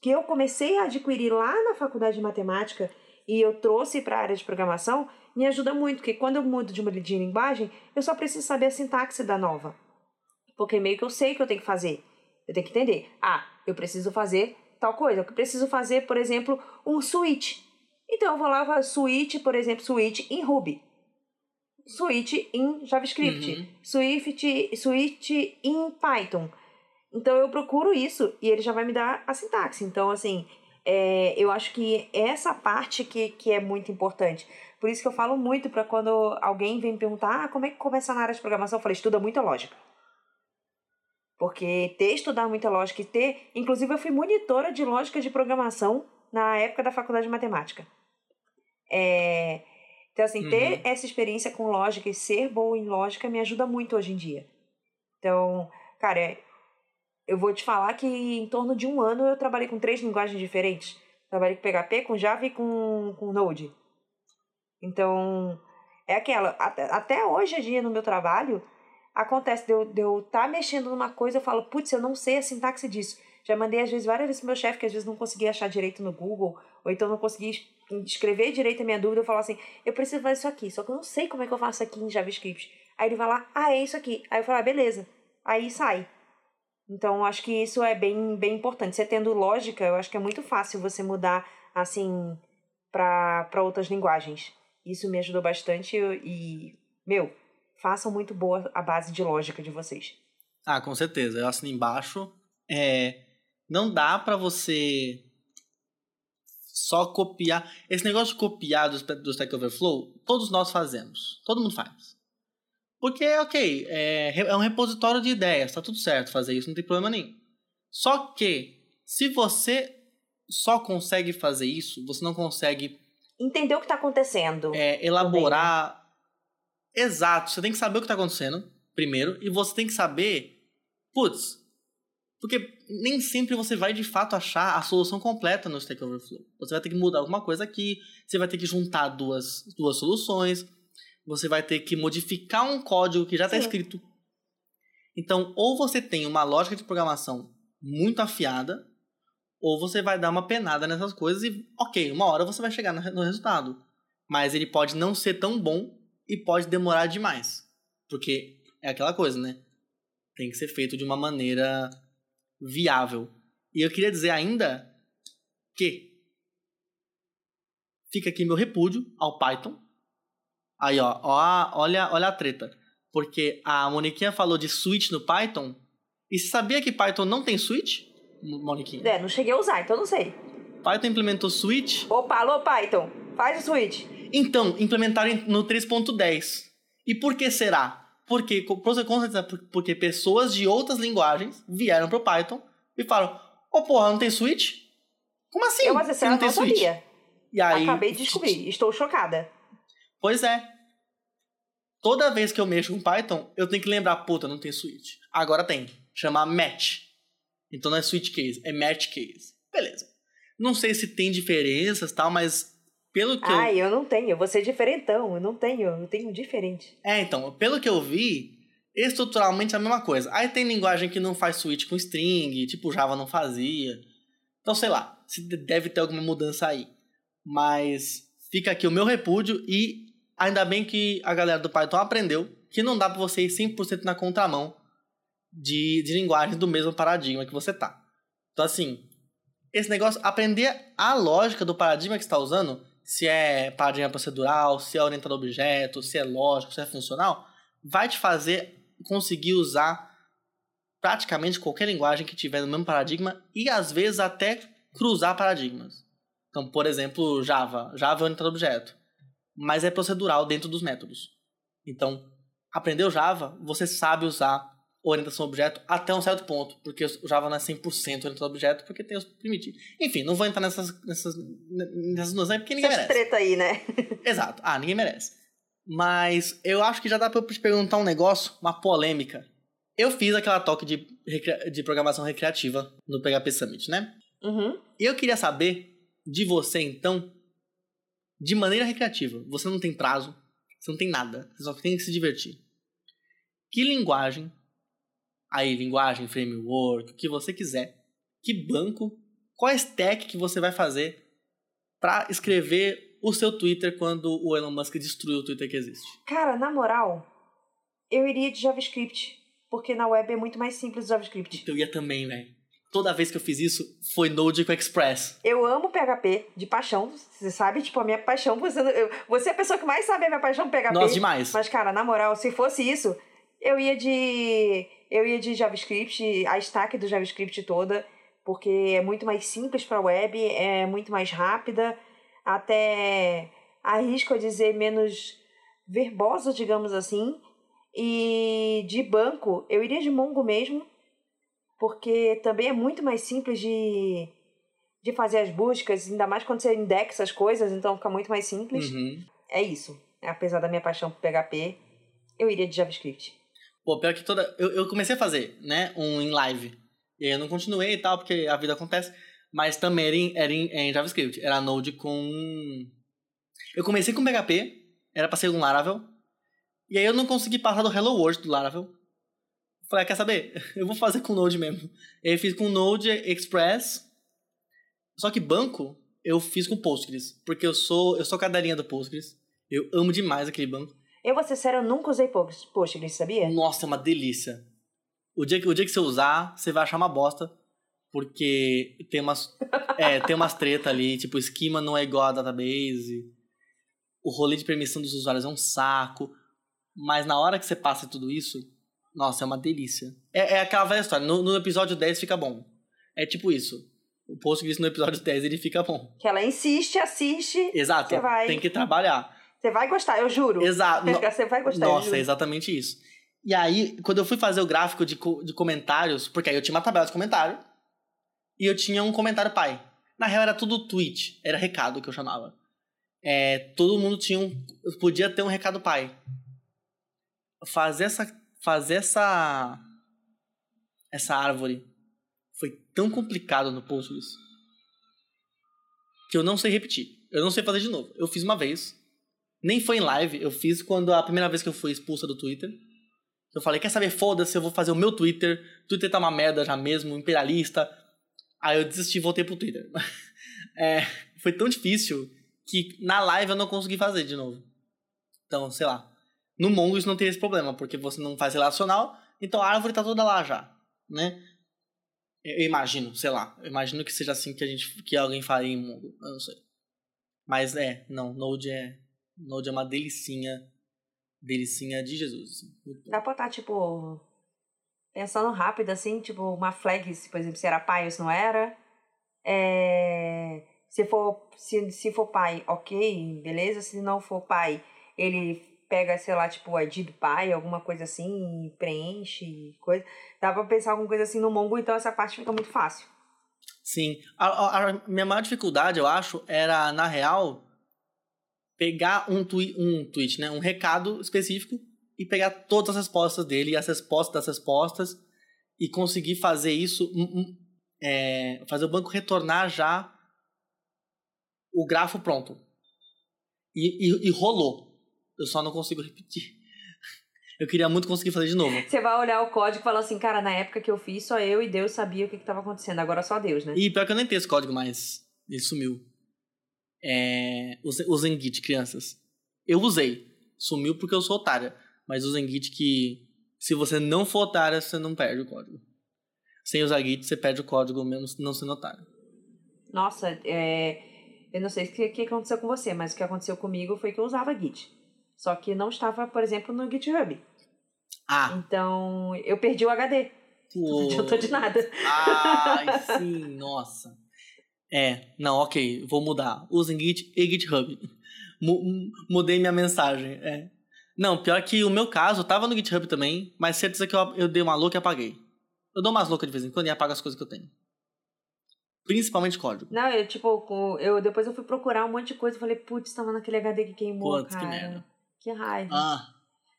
que eu comecei a adquirir lá na faculdade de matemática e eu trouxe para a área de programação, me ajuda muito, porque quando eu mudo de uma de linguagem, eu só preciso saber a sintaxe da nova. Porque meio que eu sei o que eu tenho que fazer. Eu tenho que entender. Ah, eu preciso fazer tal coisa. Eu preciso fazer, por exemplo, um switch. Então eu vou lá, switch, por exemplo, switch em Ruby. Switch em JavaScript, uhum. Swift, Switch em Python. Então eu procuro isso e ele já vai me dar a sintaxe. Então, assim, é, eu acho que essa parte que, que é muito importante. Por isso que eu falo muito para quando alguém vem me perguntar ah, como é que começa na área de programação, eu falo, estuda muita lógica. Porque ter estudado muita lógica e ter. Inclusive, eu fui monitora de lógica de programação na época da faculdade de matemática. É, então, assim, uhum. ter essa experiência com lógica e ser boa em lógica me ajuda muito hoje em dia. Então, cara, eu vou te falar que em torno de um ano eu trabalhei com três linguagens diferentes. Trabalhei com PHP, com Java e com, com Node. Então, é aquela. Até, até hoje em dia no meu trabalho, acontece de eu estar eu tá mexendo numa coisa, eu falo, putz, eu não sei a sintaxe disso. Já mandei, às vezes, várias vezes pro meu chefe, que às vezes não conseguia achar direito no Google, ou então não conseguia escrever direito a minha dúvida, eu falo assim, eu preciso fazer isso aqui, só que eu não sei como é que eu faço aqui em JavaScript. Aí ele vai lá, ah, é isso aqui. Aí eu falo, ah, beleza. Aí sai. Então, acho que isso é bem, bem importante. Você tendo lógica, eu acho que é muito fácil você mudar, assim, para outras linguagens. Isso me ajudou bastante e, meu, façam muito boa a base de lógica de vocês. Ah, com certeza. Eu assino embaixo. É, não dá para você só copiar. Esse negócio de copiar do, do Stack Overflow, todos nós fazemos. Todo mundo faz. Porque, ok, é, é um repositório de ideias, tá tudo certo fazer isso, não tem problema nenhum. Só que, se você só consegue fazer isso, você não consegue. Entender o que está acontecendo. É, elaborar. Exato, você tem que saber o que está acontecendo, primeiro, e você tem que saber. Putz, porque nem sempre você vai de fato achar a solução completa no Stack Overflow. Você vai ter que mudar alguma coisa aqui, você vai ter que juntar duas, duas soluções, você vai ter que modificar um código que já está escrito. Então, ou você tem uma lógica de programação muito afiada, ou você vai dar uma penada nessas coisas e, ok, uma hora você vai chegar no resultado. Mas ele pode não ser tão bom e pode demorar demais. Porque é aquela coisa, né? Tem que ser feito de uma maneira viável. E eu queria dizer ainda que fica aqui meu repúdio ao Python. Aí, ó, ó olha, olha a treta. Porque a Moniquinha falou de switch no Python. E sabia que Python não tem switch? Moniquinha? É, não cheguei a usar, então não sei. Python implementou switch. Opa, alô Python, faz o switch. Então, implementaram no 3.10. E por que será? Porque, com certeza, porque pessoas de outras linguagens vieram pro Python e falaram: Ô oh, porra, não tem switch? Como assim? Eu, mas essa não, tem não switch? sabia. E aí, Acabei de descobrir, estou chocada. Pois é. Toda vez que eu mexo com Python, eu tenho que lembrar, puta, não tem switch. Agora tem. Chama match. Então não é switch case, é match case. Beleza. Não sei se tem diferenças tal, mas pelo que Ah, eu... eu não tenho, eu vou ser diferentão, eu não tenho, eu tenho diferente. É, então, pelo que eu vi, estruturalmente é a mesma coisa. Aí tem linguagem que não faz switch com string, tipo Java não fazia. Então, sei lá, deve ter alguma mudança aí. Mas fica aqui o meu repúdio e ainda bem que a galera do Python aprendeu que não dá para você ir 100% na contramão de, de linguagem do mesmo paradigma que você tá. Então, assim, esse negócio, aprender a lógica do paradigma que você está usando, se é paradigma procedural, se é orientado a objeto, se é lógico, se é funcional, vai te fazer conseguir usar praticamente qualquer linguagem que tiver no mesmo paradigma e às vezes até cruzar paradigmas. Então, por exemplo, Java. Java é orientado a objeto, mas é procedural dentro dos métodos. Então, aprendeu Java, você sabe usar orientação a objeto até um certo ponto, porque o Java não é 100% orientado a objeto, porque tem os primitivos. Enfim, não vou entrar nessas nessas nessas noções porque ninguém Essas merece. treta aí, né? Exato. Ah, ninguém merece. Mas eu acho que já dá para eu te perguntar um negócio, uma polêmica. Eu fiz aquela toque de, de programação recreativa no PHP Summit, né? Uhum. E eu queria saber de você, então, de maneira recreativa. Você não tem prazo, você não tem nada, você só tem que se divertir. Que linguagem aí linguagem, framework, o que você quiser. Que banco, qual stack que você vai fazer para escrever o seu Twitter quando o Elon Musk destruiu o Twitter que existe? Cara, na moral, eu iria de JavaScript, porque na web é muito mais simples o JavaScript. Eu ia também, velho. Toda vez que eu fiz isso, foi Node com Express. Eu amo PHP de paixão, você sabe, tipo, a minha paixão, você, eu, você é a pessoa que mais sabe a minha paixão PHP. Nossa, demais. Mas, cara, na moral, se fosse isso, eu ia de eu ia de JavaScript, a stack do JavaScript toda, porque é muito mais simples para a web, é muito mais rápida, até arrisco a dizer menos verbosa, digamos assim. E de banco, eu iria de Mongo mesmo, porque também é muito mais simples de, de fazer as buscas, ainda mais quando você indexa as coisas, então fica muito mais simples. Uhum. É isso. Apesar da minha paixão por PHP, eu iria de JavaScript. Pô, pior que toda. Eu, eu comecei a fazer, né? Um em live. E aí eu não continuei e tal, porque a vida acontece. Mas também era em, era em, em JavaScript. Era Node com. Eu comecei com PHP, era pra ser um Laravel. E aí eu não consegui passar do Hello World do Laravel. Falei, ah, quer saber? Eu vou fazer com Node mesmo. E aí fiz com Node Express. Só que banco, eu fiz com Postgres. Porque eu sou, eu sou cadelinha do Postgres. Eu amo demais aquele banco. Eu vou ser sério, eu nunca usei Postgres, sabia? Nossa, é uma delícia. O dia, que, o dia que você usar, você vai achar uma bosta. Porque tem umas, é, tem umas treta ali, tipo, esquema não é igual a database. O rolê de permissão dos usuários é um saco. Mas na hora que você passa tudo isso, nossa, é uma delícia. É, é aquela velha história. No, no, episódio 10 fica bom. É tipo isso. O Postgres no episódio 10 ele fica bom. Que ela insiste, assiste. Exato. Vai... Tem que trabalhar. Você vai gostar, eu juro. Exato. Você vai gostar. Nossa, é exatamente isso. E aí, quando eu fui fazer o gráfico de, de comentários, porque aí eu tinha uma tabela de comentário e eu tinha um comentário pai. Na real, era tudo tweet, era recado que eu chamava. É, todo mundo tinha um. Podia ter um recado pai. Fazer essa. Fazer essa. Essa árvore foi tão complicado no post isso. Que eu não sei repetir. Eu não sei fazer de novo. Eu fiz uma vez. Nem foi em live, eu fiz quando a primeira vez que eu fui expulsa do Twitter. Eu falei, quer saber, foda-se, eu vou fazer o meu Twitter. Twitter tá uma merda já mesmo, imperialista. Aí eu desisti e voltei pro Twitter. é, foi tão difícil que na live eu não consegui fazer de novo. Então, sei lá. No Mongo isso não tem esse problema, porque você não faz relacional, então a árvore tá toda lá já, né? Eu imagino, sei lá. Eu imagino que seja assim que a gente que alguém faria em Mongo, eu não sei. Mas é, não, Node é Node é uma delicinha. Delicinha de Jesus. Assim. Dá pra estar, tipo, pensando rápido, assim, tipo, uma flag, se, por exemplo, se era pai ou se não era. É... Se for, se, se for pai, ok, beleza. Se não for pai, ele pega, sei lá, tipo, o ID do pai, alguma coisa assim, preenche, coisa. Dá pra pensar alguma coisa assim no Mongo, então essa parte fica muito fácil. Sim. A, a, a minha maior dificuldade, eu acho, era, na real, pegar um, twi um tweet, né? Um recado específico e pegar todas as respostas dele as respostas das respostas e conseguir fazer isso, é, fazer o banco retornar já o grafo pronto. E, e, e, rolou. Eu só não consigo repetir. Eu queria muito conseguir fazer de novo. Você vai olhar o código e falar assim, cara, na época que eu fiz, só eu e Deus sabia o que estava acontecendo. Agora só Deus, né? E pior que eu nem tenho esse código mais. Ele sumiu. É, usem Git, crianças. Eu usei. Sumiu porque eu sou otária. Mas usem Git que se você não for otária, você não perde o código. Sem usar Git, você perde o código mesmo não sendo otário. Nossa, é... eu não sei o que, que aconteceu com você, mas o que aconteceu comigo foi que eu usava Git. Só que não estava, por exemplo, no GitHub. Ah. Então, eu perdi o HD. Pô. Não adiantou de nada. Ai, sim, nossa. É, não, ok, vou mudar. Usem Git e GitHub. mudei minha mensagem, é. Não, pior que o meu caso, tava no GitHub também, mas certeza que eu, eu dei uma louca e apaguei. Eu dou umas loucas de vez em quando e apago as coisas que eu tenho. Principalmente código. Não, eu tipo, eu, depois eu fui procurar um monte de coisa e falei, putz, tava naquele HD que queimou, Putz, cara. que merda. Que raiva. Ah.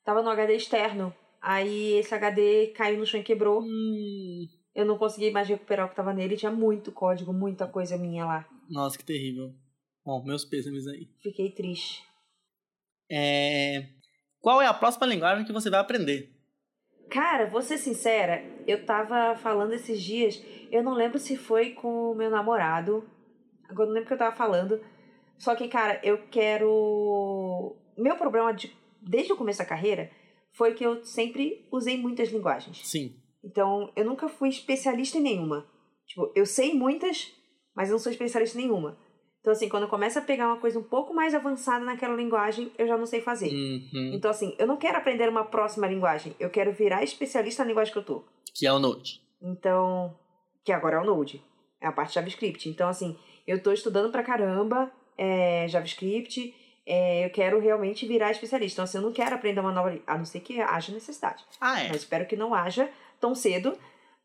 Tava no HD externo. Aí esse HD caiu no chão e quebrou. Hum. Eu não consegui mais recuperar o que tava nele. Tinha muito código, muita coisa minha lá. Nossa, que terrível. Bom, meus pêsames aí. Fiquei triste. É... Qual é a próxima linguagem que você vai aprender? Cara, vou ser sincera, eu tava falando esses dias, eu não lembro se foi com o meu namorado, agora não lembro o que eu tava falando, só que, cara, eu quero. Meu problema de... desde o começo da carreira foi que eu sempre usei muitas linguagens. Sim. Então, eu nunca fui especialista em nenhuma. Tipo, eu sei muitas, mas não sou especialista em nenhuma. Então, assim, quando eu começo a pegar uma coisa um pouco mais avançada naquela linguagem, eu já não sei fazer. Uhum. Então, assim, eu não quero aprender uma próxima linguagem. Eu quero virar especialista na linguagem que eu tô. Que é o Node. Então, que agora é o Node. É a parte JavaScript. Então, assim, eu tô estudando pra caramba é, JavaScript. É, eu quero realmente virar especialista. Então, assim, eu não quero aprender uma nova... A não ser que haja necessidade. Ah, é? Mas espero que não haja tão cedo.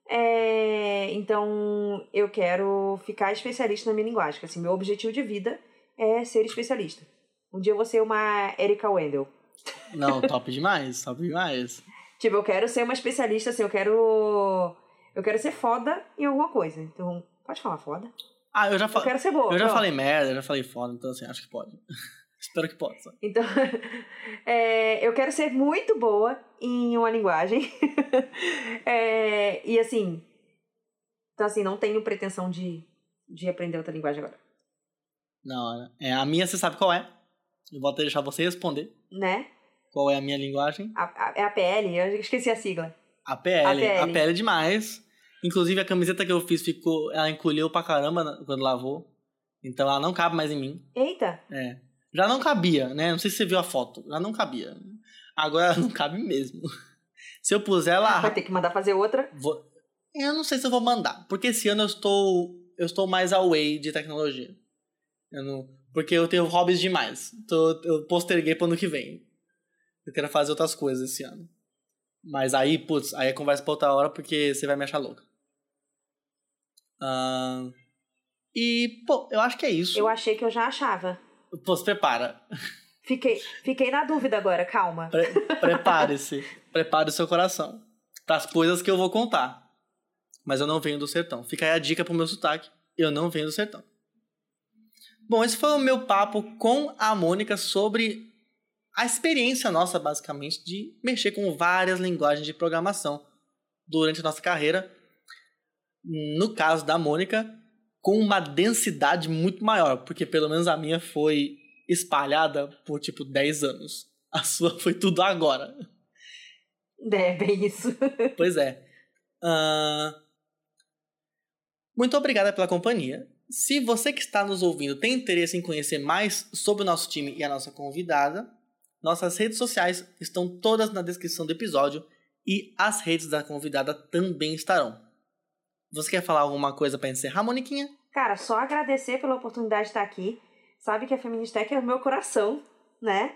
É, então, eu quero ficar especialista na minha linguagem. Assim, meu objetivo de vida é ser especialista. Um dia eu vou ser uma Erika Wendell. Não, top demais, top demais. tipo, eu quero ser uma especialista, assim, eu quero. Eu quero ser foda em alguma coisa. Então, pode falar foda? Ah, eu já falei. Eu quero ser boa. Eu já falei merda, eu já falei foda, então assim, acho que pode. Espero que possa. Então, é, eu quero ser muito boa em uma linguagem. é, e assim, então assim, não tenho pretensão de, de aprender outra linguagem agora. Não, é, a minha você sabe qual é. Eu vou até deixar você responder. Né? Qual é a minha linguagem? A, a, é a PL, eu esqueci a sigla. A PL. A PL, é demais. Inclusive a camiseta que eu fiz ficou. Ela encolheu pra caramba quando lavou. Então ela não cabe mais em mim. Eita! É. Já não cabia, né? Não sei se você viu a foto. Já não cabia. Agora não cabe mesmo. Se eu puser ela. Vai ter que mandar fazer outra? Vou... Eu não sei se eu vou mandar. Porque esse ano eu estou. Eu estou mais away de tecnologia. Eu não... Porque eu tenho hobbies demais. Tô... Eu posterguei para ano que vem. Eu quero fazer outras coisas esse ano. Mas aí, putz, aí é conversa pra outra hora porque você vai me achar louca. Uh... E, pô, eu acho que é isso. Eu achei que eu já achava. Pô, se prepara. Fiquei, fiquei na dúvida agora, calma. Pre Prepare-se. Prepare o seu coração. Para as coisas que eu vou contar. Mas eu não venho do sertão. Fica aí a dica pro meu sotaque. Eu não venho do sertão. Bom, esse foi o meu papo com a Mônica sobre a experiência nossa, basicamente, de mexer com várias linguagens de programação durante a nossa carreira. No caso da Mônica, com uma densidade muito maior, porque pelo menos a minha foi espalhada por tipo 10 anos. A sua foi tudo agora. É, bem isso. pois é. Uh... Muito obrigada pela companhia. Se você que está nos ouvindo tem interesse em conhecer mais sobre o nosso time e a nossa convidada, nossas redes sociais estão todas na descrição do episódio e as redes da convidada também estarão. Você quer falar alguma coisa para encerrar, Moniquinha? cara, só agradecer pela oportunidade de estar aqui. Sabe que a Feministec é o meu coração, né?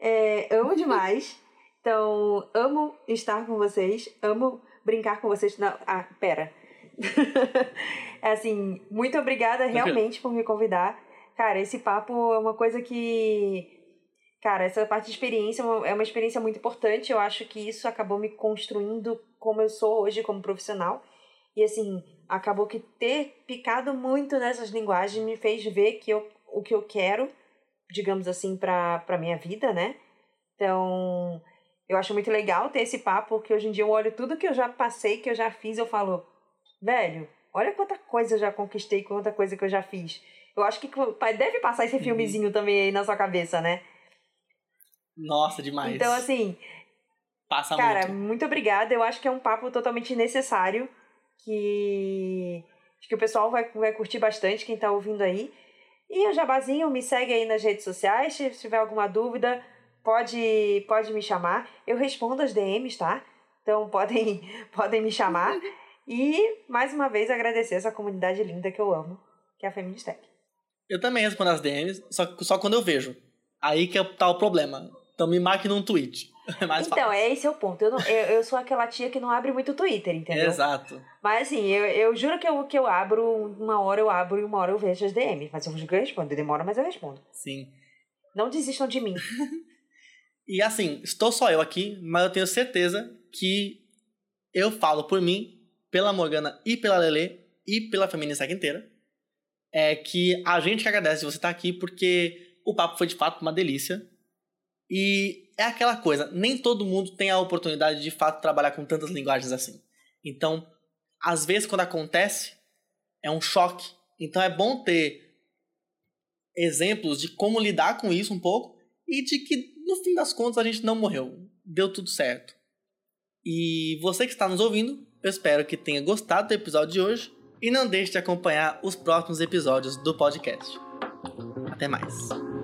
É, amo demais. Então, amo estar com vocês, amo brincar com vocês. Não, ah, pera. É assim, muito obrigada realmente por me convidar. Cara, esse papo é uma coisa que. Cara, essa parte de experiência é uma experiência muito importante. Eu acho que isso acabou me construindo como eu sou hoje como profissional. E assim, acabou que ter picado muito nessas linguagens me fez ver que eu, o que eu quero, digamos assim, para pra minha vida, né? Então, eu acho muito legal ter esse papo, porque hoje em dia eu olho tudo que eu já passei, que eu já fiz, eu falo, velho, olha quanta coisa eu já conquistei, quanta coisa que eu já fiz. Eu acho que deve passar esse uhum. filmezinho também aí na sua cabeça, né? Nossa, demais. Então, assim. Passa cara, muito. muito obrigada. Eu acho que é um papo totalmente necessário. Que. Acho que o pessoal vai, vai curtir bastante, quem tá ouvindo aí. E o Jabazinho, me segue aí nas redes sociais. Se tiver alguma dúvida, pode, pode me chamar. Eu respondo as DMs, tá? Então podem, podem me chamar. E, mais uma vez, agradecer essa comunidade linda que eu amo, que é a Feministec. Eu também respondo as DMs, só, só quando eu vejo. Aí que tá o problema. Então me marque num tweet. É mais então, fácil. é esse é o ponto. Eu, não, eu, eu sou aquela tia que não abre muito Twitter, entendeu? Exato. Mas assim, eu, eu juro que eu, que eu abro, uma hora eu abro e uma hora eu vejo as DMs. Mas eu que respondo. Demora, mas eu respondo. Sim. Não desistam de mim. e assim, estou só eu aqui, mas eu tenho certeza que eu falo por mim, pela Morgana e pela Lele e pela feminista inteira é que a gente agradece você estar aqui porque o papo foi de fato uma delícia. E é aquela coisa, nem todo mundo tem a oportunidade de, de fato trabalhar com tantas linguagens assim. Então, às vezes quando acontece, é um choque. Então é bom ter exemplos de como lidar com isso um pouco e de que no fim das contas a gente não morreu, deu tudo certo. E você que está nos ouvindo, eu espero que tenha gostado do episódio de hoje e não deixe de acompanhar os próximos episódios do podcast. Até mais.